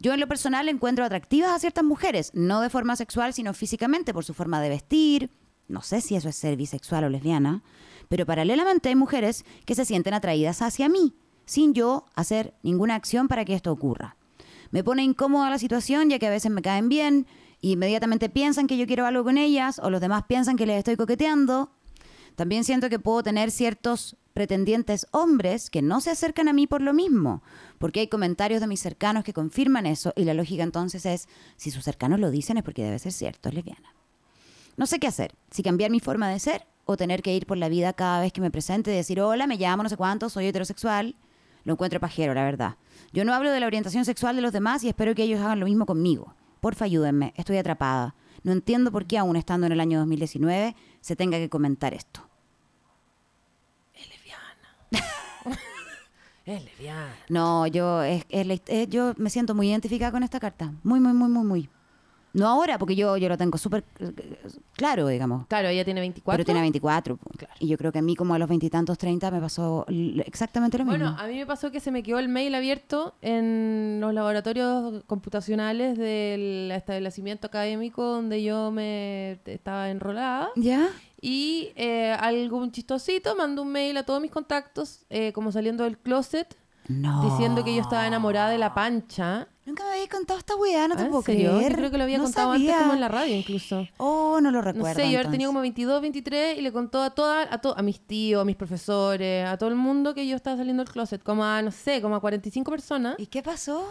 Yo en lo personal encuentro atractivas a ciertas mujeres, no de forma sexual, sino físicamente, por su forma de vestir. No sé si eso es ser bisexual o lesbiana, pero paralelamente hay mujeres que se sienten atraídas hacia mí, sin yo hacer ninguna acción para que esto ocurra. Me pone incómoda la situación ya que a veces me caen bien y inmediatamente piensan que yo quiero algo con ellas o los demás piensan que les estoy coqueteando. También siento que puedo tener ciertos pretendientes hombres que no se acercan a mí por lo mismo, porque hay comentarios de mis cercanos que confirman eso y la lógica entonces es, si sus cercanos lo dicen es porque debe ser cierto, es lesbiana. No sé qué hacer, si cambiar mi forma de ser o tener que ir por la vida cada vez que me presente y decir, hola, me llamo no sé cuánto, soy heterosexual. Lo encuentro pajero, la verdad. Yo no hablo de la orientación sexual de los demás y espero que ellos hagan lo mismo conmigo. Porfa, ayúdenme, estoy atrapada. No entiendo por qué aún estando en el año 2019 se tenga que comentar esto. [laughs] Es lesbiana. es lesbiana. No, yo, es, eh, yo me siento muy identificada con esta carta. Muy, muy, muy, muy, muy. No ahora, porque yo, yo lo tengo súper claro, digamos. Claro, ella tiene 24. Pero tiene 24. po. Claro. Y yo creo que a mí, como a los veintitantos, 30, me pasó exactamente lo mismo. Bueno, a mí me pasó que se me quedó el mail abierto en los laboratorios computacionales del establecimiento académico donde yo me estaba enrolada. ¿Ya? Y eh, algún chistosito mandó un mail a todos mis contactos, eh, como saliendo del closet, No. diciendo que yo estaba enamorada de la pancha. Nunca me habéis contado esta weá, no te Ah, ¿En puedo serio? creer. Yo creo que lo había No contado antes como en la radio incluso. Oh, no lo No recuerdo. sé, yo entonces. tenía como 22, 23 y le contó a toda, a, to- a mis tíos, a mis profesores, a todo el mundo que yo estaba saliendo del closet, como a, no sé, como a 45 personas. ¿Y qué pasó?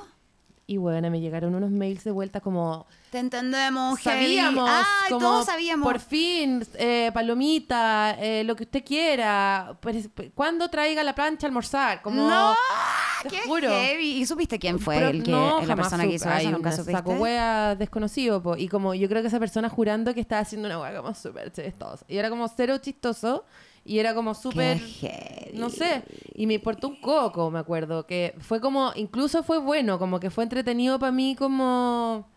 Y bueno, me llegaron unos mails de vuelta como, Te entendemos, sabíamos, Ah, como, todos sabíamos. por fin, eh, palomita, eh, lo que usted quiera, pues, cuando traiga la plancha a almorzar, como... No, te qué juro. heavy. ¿Y supiste quién fue Pero el que, no, la persona que hizo eso? ¿Nunca un supiste? saco wea desconocido, po. Y como yo creo que esa persona jurando que estaba haciendo una wea como súper chistosa. Y era como cero chistoso. Y era como súper... No sé. Y me importó un coco, me acuerdo. Que fue como... Incluso fue bueno. Como que fue entretenido para mí como...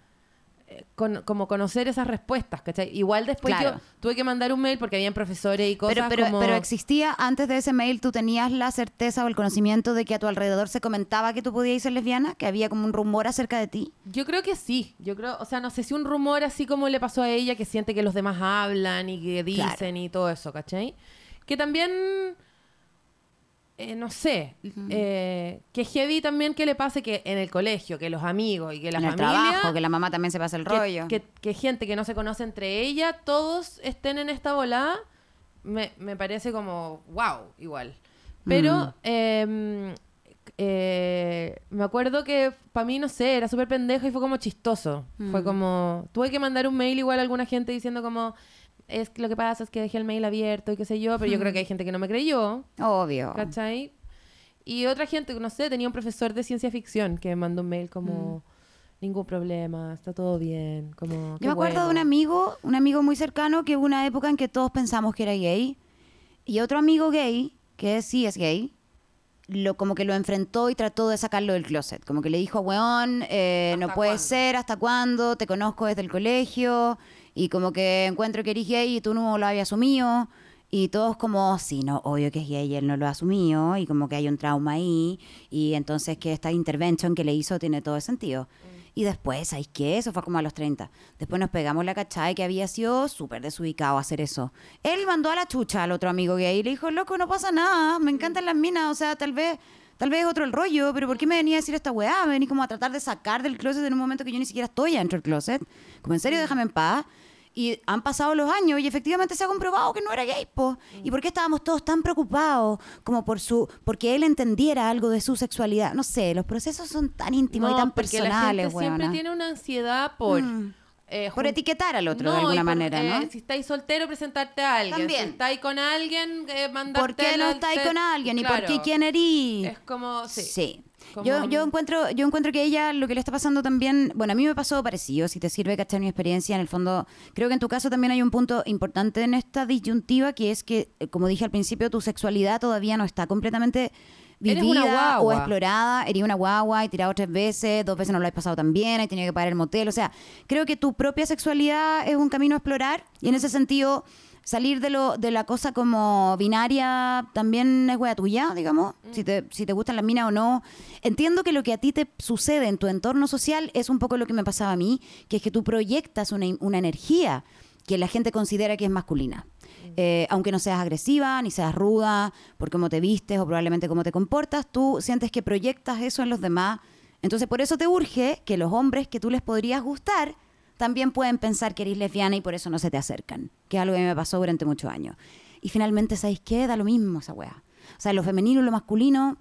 eh, con- como conocer esas respuestas, ¿cachai? Igual después Claro. yo tuve que mandar un mail porque habían profesores y cosas Pero, pero, como... pero existía, antes de ese mail, ¿tú tenías la certeza o el conocimiento de que a tu alrededor se comentaba que tú podías ser lesbiana? ¿Que había como un rumor acerca de ti? Yo creo que sí. Yo creo, o sea, no sé si un rumor así como le pasó a ella, que siente que los demás hablan y que dicen Claro. y todo eso, ¿cachai? Que también, eh, no sé, eh, que heavy también que le pase que en el colegio, que los amigos y que la en el familia... trabajo, que la mamá también se pasa el que, rollo. que- que gente que no se conoce entre ella, todos estén en esta volada, me, me parece como, wow, igual. Pero Mm. eh, eh, me acuerdo que para mí, no sé, era súper pendejo y fue como chistoso. Fue como, tuve que mandar un mail igual a alguna gente diciendo como, es lo que pasa es que dejé el mail abierto y qué sé yo, pero yo Mm. creo que hay gente que no me creyó. Obvio. ¿Cachai? Y otra gente, no sé, tenía un profesor de ciencia ficción que me mandó un mail como, ningún problema, está todo bien, como... Mm. Yo me acuerdo de un bueno". amigo, un amigo muy cercano que hubo una época en que todos pensamos que era gay y otro amigo gay, que sí es gay, lo, como que lo enfrentó y trató de sacarlo del closet. Como que le dijo, weón, eh, no ¿Hasta puede cuándo? ser, ¿hasta cuándo? Te conozco desde el colegio y como que encuentro que eres gay y tú no lo habías asumido. Y todos como, sí, no, obvio que es gay y él no lo ha asumido y como que hay un trauma ahí y entonces que esta intervention que le hizo tiene todo el sentido. Y después, ¿sabes qué? Eso fue como a los 30. Después nos pegamos la cachada que había sido súper desubicado hacer eso. Él mandó a la chucha al otro amigo gay y le dijo, loco, no pasa nada, me encantan las minas, o sea, tal vez... Tal vez es otro el rollo, pero ¿por qué me venía a decir esta weá? Me venía como a tratar de sacar del closet en un momento que yo ni siquiera estoy dentro del closet. Como en serio, déjame en paz. Y han pasado los años y efectivamente se ha comprobado que no era gay, po. ¿Y por qué estábamos todos tan preocupados como por su porque él entendiera algo de su sexualidad? No sé, los procesos son tan íntimos y tan porque personales, la gente siempre tiene una ansiedad por... Mm. eh, Por etiquetar al otro No, de alguna por, manera, eh, ¿no? Si estáis soltero, presentarte a alguien. También. Si estáis con alguien, eh, mandarte ¿Por qué no estáis con alguien? ¿Y por qué quién erí? Es como, sí. Sí. Como- Yo, yo, encuentro, yo encuentro que ella lo que le está pasando también, bueno, a mí me pasó parecido, si te sirve cachar mi experiencia, en el fondo, creo que en tu caso también hay un punto importante en esta disyuntiva, que es que, eh, como dije al principio, tu sexualidad todavía no está completamente Eres vivida una o explorada, eres una guagua y tirado tres veces, dos veces no lo has pasado tan bien, hay tenido que pagar el motel, o sea, creo que tu propia sexualidad es un camino a explorar y en ese sentido salir de lo de la cosa como binaria también es wea tuya, digamos, si te si te gustan las minas o no. Entiendo que lo que a ti te sucede en tu entorno social es un poco lo que me pasaba a mí, que es que tú proyectas una, una energía que la gente considera que es masculina. Eh, aunque no seas agresiva, ni seas ruda, por cómo te vistes o probablemente cómo te comportas, tú sientes que proyectas eso en los demás. Entonces, por eso te urge que los hombres que tú les podrías gustar también pueden pensar que eres lesbiana y por eso no se te acercan, que es algo que me pasó durante muchos años. Y finalmente, ¿sabéis qué? Da lo mismo esa weá. O sea, lo femenino y lo masculino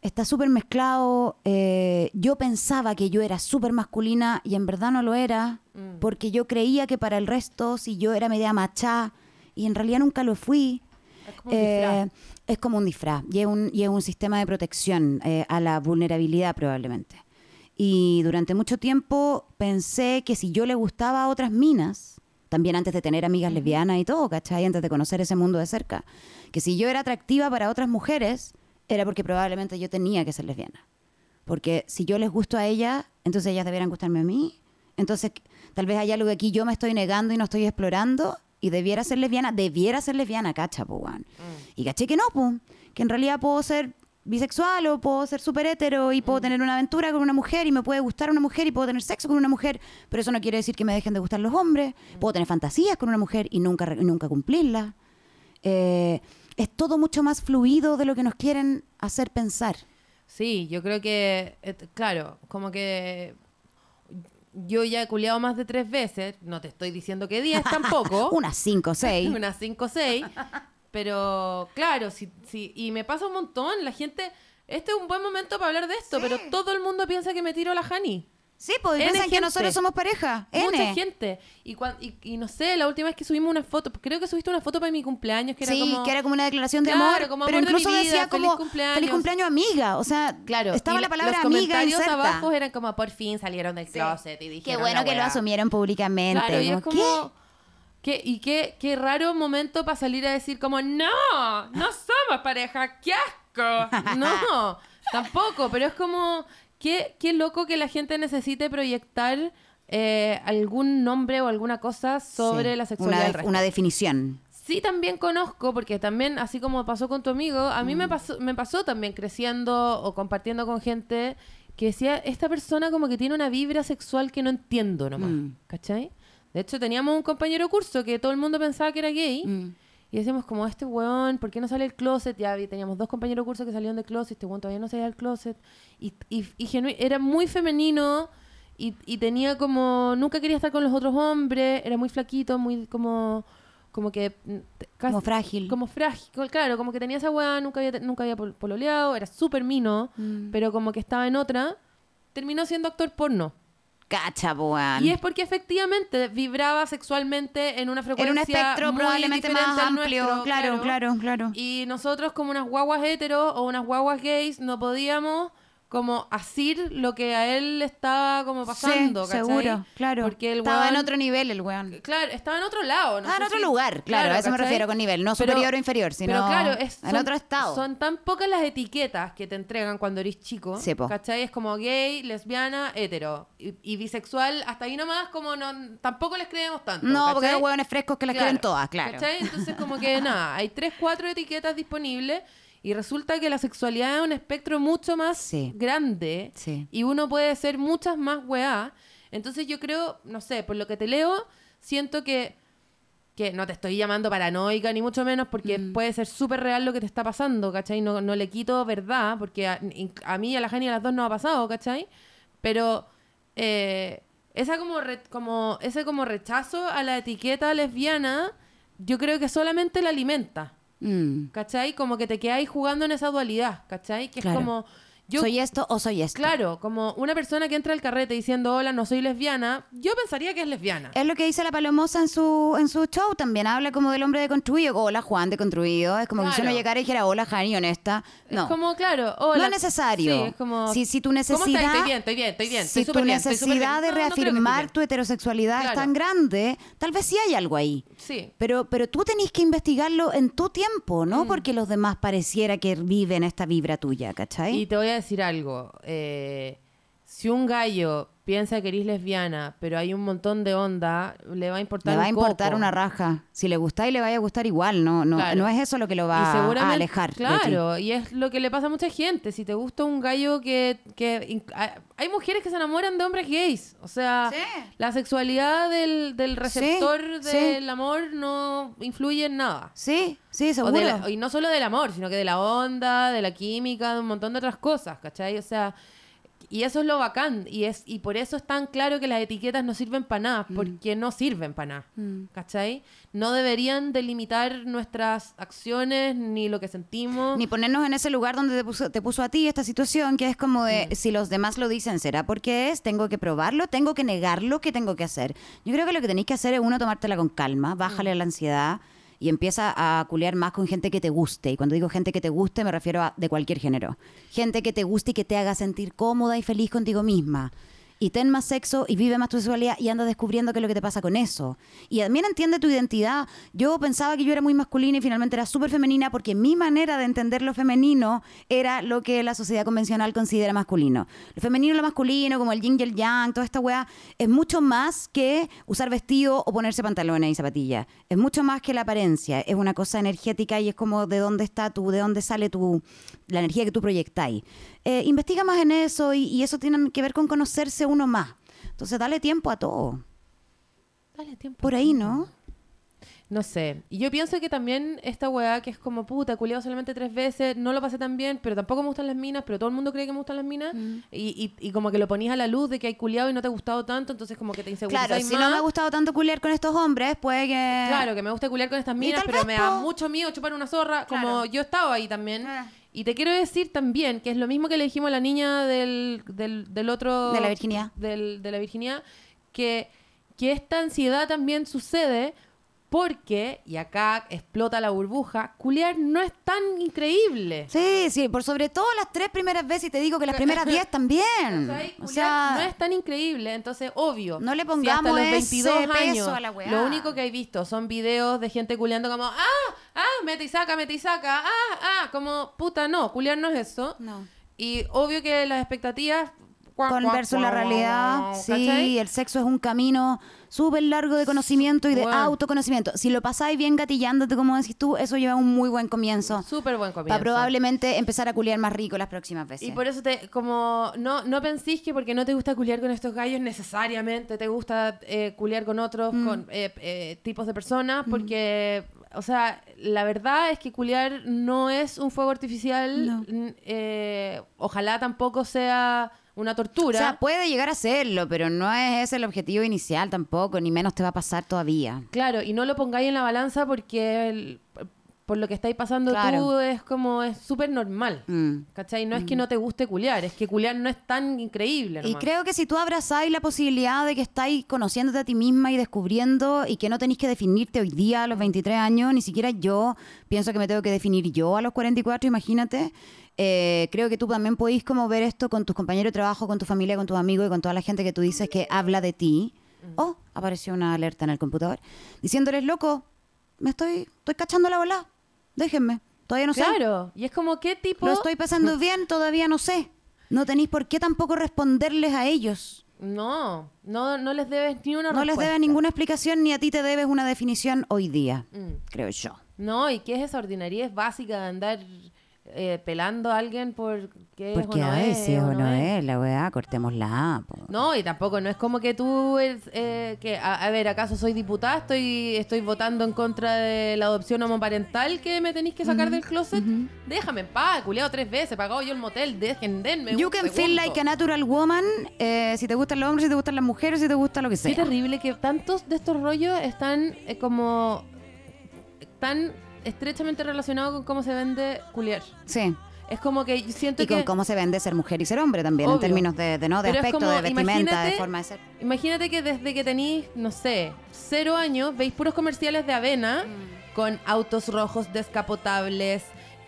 está súper mezclado. Eh, yo pensaba que yo era súper masculina y en verdad no lo era, porque yo creía que para el resto, si yo era media machá, y en realidad nunca lo fui. Es como un Eh, disfraz. es como un disfraz y es un, y es un sistema de protección eh, a la vulnerabilidad probablemente. Y durante mucho tiempo pensé que si yo le gustaba a otras minas, también antes de tener amigas lesbianas y todo, ¿cachai? Antes de conocer ese mundo de cerca, que si yo era atractiva para otras mujeres, era porque probablemente yo tenía que ser lesbiana. Porque si yo les gusto a ellas, entonces ellas debieran gustarme a mí. Entonces, tal vez hay algo que aquí yo me estoy negando y no estoy explorando y debiera ser lesbiana, debiera ser lesbiana, cacha, po, weón. Y caché que no, po, que en realidad puedo ser bisexual o puedo ser súper hetero y puedo tener una aventura con una mujer y me puede gustar una mujer y puedo tener sexo con una mujer, pero eso no quiere decir que me dejen de gustar los hombres. Puedo tener fantasías con una mujer y nunca, nunca cumplirlas. Eh, es todo mucho más fluido de lo que nos quieren hacer pensar. Sí, yo creo que, eh, claro, como que yo ya he culiado más de tres veces, no te estoy diciendo que diez [laughs] tampoco. Unas cinco o seis. [laughs] unas 5 o 6. Pero claro, sí, sí, y me pasa un montón. La gente, este es un buen momento para hablar de esto, pero todo el mundo piensa que me tiro a la Hani. Sí, pues N piensan que nosotros somos pareja. Mucha N. gente. Y, y, y no sé, la última vez que subimos una foto, creo que subiste una foto para mi cumpleaños, que era sí, como... que era como una declaración de Claro, amor, como pero amor de mi incluso vida, decía feliz como cumpleaños. feliz cumpleaños amiga, o sea, Claro, estaba y la palabra los amiga comentarios inserta. abajo eran como por fin salieron del closet y dijeron Qué bueno que lo asumieron públicamente. Claro, y es como, ¿qué? ¿Qué? y qué, qué raro momento para salir a decir como, no, no somos pareja, qué asco. No, [laughs] tampoco, pero es como, qué, qué loco que la gente necesite proyectar eh, algún nombre o alguna cosa sobre Sí, la sexualidad Una, del resto. una definición. Sí, también conozco, porque también, así como pasó con tu amigo, a Mm. mí me, pasó, me pasó también creciendo o compartiendo con gente que decía, esta persona como que tiene una vibra sexual que no entiendo nomás, Mm. ¿cachai? De hecho, teníamos un compañero curso que todo el mundo pensaba que era gay. Mm. Y decíamos como, este weón, ¿por qué no sale del closet? Ya teníamos dos compañeros curso que salieron del closet, este weón todavía no salía del closet. Y, y, era muy femenino y, y tenía como, nunca quería estar con los otros hombres, era muy flaquito, muy como, como que... mm, casi- Como frágil. Como frágil, claro, como que tenía esa weá, nunca había, nunca había pol- pololeado, era súper mino, Mm. pero como que estaba en otra, terminó siendo actor porno. Cacha, boan. Y es porque efectivamente vibraba sexualmente en una en frecuencia un espectro muy probablemente más amplio. nuestro, claro, claro, claro. Y nosotros como unas guaguas heteros o unas guaguas gays no podíamos como asir lo que a él le estaba como pasando, sí, ¿cachai? seguro, claro. Porque el Estaba en otro nivel el weón. Claro, estaba en otro lado. no Estaba en otro si- lugar, claro, a eso me refiero con nivel, no Pero- superior o inferior, sino pero claro, es, en otro estado. Son tan pocas las etiquetas que te entregan cuando eres chico. Sí. ¿Cachai? Es como gay, lesbiana, hetero. Y, y bisexual, hasta ahí nomás, como no, tampoco les creemos tanto. no, porque hay hueones frescos que las Claro, quieren todas, claro. ¿cachai? Entonces, como que [laughs] nada, hay tres, cuatro etiquetas disponibles y resulta que la sexualidad es un espectro mucho más Sí. grande Sí. y uno puede ser muchas más weá. Entonces, yo creo, no sé, por lo que te leo, siento que que no te estoy llamando paranoica ni mucho menos porque Mm. puede ser súper real lo que te está pasando, ¿cachai? No, no le quito verdad porque a, a mí, a la Jani a las dos no ha pasado, ¿cachai? Pero eh, esa como, re- como ese como rechazo a la etiqueta lesbiana, yo creo que solamente la alimenta. Mm. ¿Cachai? Como que te quedáis jugando en esa dualidad, ¿cachai? Que Claro. es como. Yo, ¿Soy esto o soy esto? Claro, como una persona que entra al carrete diciendo hola, no soy lesbiana, yo pensaría que es lesbiana. Es lo que dice la Palomosa en su, en su show también. Habla como del hombre deconstruido. Hola, Juan deconstruido. Es como que si uno Claro. llegara y dijera, hola, Jani, honesta. No. Es como, claro, hola. No es necesario. Sí, es como. Si, si tu ¿Cómo necesidad. Estoy bien, estoy bien, estoy bien. Si estoy tu bien, estoy necesidad bien. de No, no reafirmar bien. tu heterosexualidad es Claro. tan grande, tal vez sí hay algo ahí. Sí. Pero, pero tú tenés que investigarlo en tu tiempo, Mm. no porque los demás pareciera que viven esta vibra tuya, ¿cachai? Y te voy a decir algo. eh, si un gallo piensa que eres lesbiana, pero hay un montón de onda, le va a importar le va a un importar coco. una raja. Si le gusta y le vaya a gustar igual, no, no, Claro. no es eso lo que lo va a alejar. de ti. Claro, y es lo que le pasa a mucha gente. Si te gusta un gallo que... que hay- mujeres que se enamoran de hombres gays. O sea, Sí. la sexualidad del, del receptor sí. del amor no influye en nada. Sí, sí, seguro. la- y no solo del amor, sino que de la onda, de la química, de un montón de otras cosas, ¿cachai? O sea, y eso es lo bacán. Y, es, y por eso es tan claro que las etiquetas no sirven para nada, Mm. porque no sirven para nada, ¿cachai? No deberían delimitar nuestras acciones ni lo que sentimos. Ni ponernos en ese lugar donde te puso, te puso a ti esta situación, que es como de, Mm. si los demás lo dicen, ¿será porque es? ¿Tengo que probarlo? ¿Tengo que negarlo? ¿Qué tengo que hacer? Yo creo que lo que tenéis que hacer es, uno, tomártela con calma, bájale Mm. a la ansiedad y empieza a culear más con gente que te guste. Y cuando digo gente que te guste, me refiero a de cualquier género. Gente que te guste y que te haga sentir cómoda y feliz contigo misma. Y ten más sexo y vive más tu sexualidad y anda descubriendo qué es lo que te pasa con eso. Y también entiende tu identidad. Yo pensaba que yo era muy masculina y finalmente era súper femenina porque mi manera de entender lo femenino era lo que la sociedad convencional considera masculino. Lo femenino y lo masculino, como el yin y el yang, toda esta weá, es mucho más que usar vestido o ponerse pantalones y zapatillas. Es mucho más que la apariencia. Es una cosa energética y es como de dónde está tú, de dónde sale tu, la energía que tú proyectáis. Eh, investiga más en eso y, y eso tiene que ver con conocerse uno más. Entonces, dale tiempo a todo. Dale tiempo. Por ahí, ¿no? No sé. Y yo pienso que también esta weá que es como puta, culiado solamente tres veces, no lo pasé tan bien, pero tampoco me gustan las minas, pero todo el mundo cree que me gustan las minas. Mm. Y, y, y como que lo ponías a la luz de que hay culiado y no te ha gustado tanto, entonces como que te insegurizas Claro, si más. no me ha gustado tanto culiar con estos hombres, puede que... Claro, que me gusta culiar con estas minas, pero me da mucho miedo chupar una zorra, como yo estaba ahí también. Ah. Y te quiero decir también, que es lo mismo que le dijimos a la niña del, del, del otro... De la virginidad. Del, de la virginidad, que, que esta ansiedad también sucede porque, y acá explota la burbuja, culiar no es tan increíble. Sí, sí, por sobre todo las tres primeras veces y te digo que las primeras diez [laughs] también. O sea, no es tan increíble, entonces obvio. No le si hasta pongamos los ese 22 peso años, a la weá. lo único que he visto son videos de gente culiando como, ah, ah, mete y saca, mete y saca, ah, ah, como, puta, no, culiar no es eso. No. Y obvio que las expectativas... con versus la realidad, sí, el sexo es un camino súper largo de conocimiento y de Bueno. autoconocimiento. Si lo pasáis bien gatillándote, como decís tú, eso lleva un muy buen comienzo. Súper buen comienzo. Para probablemente empezar a culiar más rico las próximas veces. Y por eso te, como, no, no pensís que porque no te gusta culiar con estos gallos necesariamente te gusta eh, culiar con otros Mm. con, eh, eh, tipos de personas, porque, o sea, la verdad es que culiar no es un fuego artificial, No. eh, ojalá tampoco sea una O tortura. sea, puede llegar a serlo, pero no es ese el objetivo inicial tampoco, ni menos te va a pasar todavía. Claro, y no lo pongáis en la balanza porque el- por lo que estáis pasando Claro. tú es como, es súper normal. Mm. ¿Cachai? No es que no te guste culiar, es que culiar no es tan increíble. Y creo que si tú abrazáis la posibilidad de que estáis conociéndote a ti misma y descubriendo y que no tenéis que definirte hoy día a los 23 años, ni siquiera yo pienso que me tengo que definir yo a los 44, imagínate. Eh, creo que tú también podéis como ver esto con tus compañeros de trabajo, con tu familia, con tus amigos y con toda la gente que tú dices que habla de ti. Oh, apareció una alerta en el computador diciéndoles, loco, me estoy, estoy cachando la bola. Déjenme, todavía no sé. Claro, y es como, ¿qué tipo? Lo estoy pasando [laughs] bien, todavía no sé. No tenéis por qué tampoco responderles a ellos. No, no, no les debes ni una No les debes ninguna explicación ni a ti te debes una definición hoy día, Mm. creo yo. No, y qué es esa ordinariedad básica de andar eh, pelando a alguien por qué es o Porque, no ay, es, si es o o no es, la weá, cortémosla. po. No, y tampoco, no es como que tú, eh, que, a, a ver, ¿acaso soy diputada? Estoy, estoy votando en contra de la adopción homoparental que me tenéis que sacar del closet. Déjame en paz, culiado tres veces, pagado yo el motel, dejen, denme You un can feel like a natural woman eh, si te gustan los hombres, si te gustan las mujeres, si te gusta lo que Qué sea. terrible que tantos de estos rollos están eh, como tan estrechamente relacionados con cómo se vende culiar. Sí. Es como que yo siento Y con que... cómo se vende ser mujer y ser hombre también, en términos de, de, ¿no? de Pero aspecto, como, de vestimenta, de forma de ser. Imagínate que desde que tenéis, no sé, cero años, veis puros comerciales de avena Mm. con autos rojos descapotables,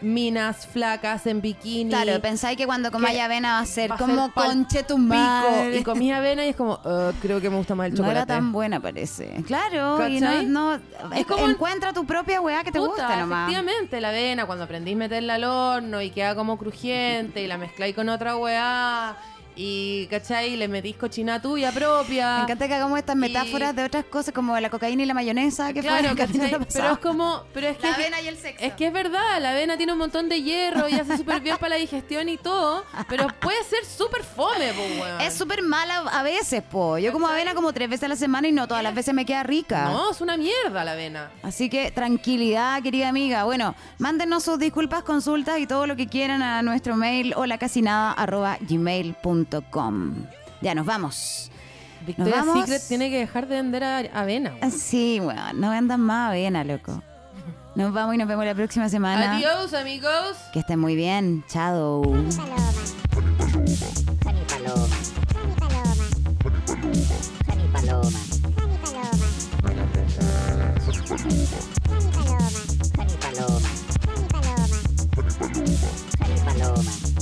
minas flacas en bikini. Claro, pensáis que cuando comáis avena va a ser va a como ser conche tu madre. Y comí avena y es como, "Ah, creo que me gusta más el No chocolate. era tan buena, parece. Claro, y no, no Es como- encuentra tu propia weá que te Puta, gusta nomás. Efectivamente, la avena, cuando aprendís a meterla al horno y queda como crujiente y la mezcláis con otra weá y, ¿cachai? Le metís cochina tuya propia. Me encanta que hagamos estas Y- metáforas de otras cosas como la cocaína y la mayonesa que fue Claro. Pero es como, pero es que La avena y el sexo. Es que es verdad, la avena tiene un montón de hierro y hace súper bien para la digestión y todo, pero puede ser súper fome, po, weón. Es súper mala a veces, po. Yo como ¿Cachai? avena como tres veces a la semana y no todas las veces me queda rica. No, es una mierda la avena. Así que tranquilidad, querida amiga. Bueno, mándenos sus disculpas, consultas y todo lo que quieran a nuestro mail o la casi nada arroba gmail.com. .com. Ya nos vamos. Victoria's Secret tiene que dejar de vender a, avena. Bueno. Sí, bueno, no vendan más avena, loco. Nos vamos y nos vemos la próxima semana. Adiós, amigos. Que estén muy bien. Chao. Paloma. Paloma. Honey Paloma. Honey Paloma. Honey Paloma. Honey Paloma. Honey Paloma. Honey Paloma. Honey Paloma. Honey Paloma.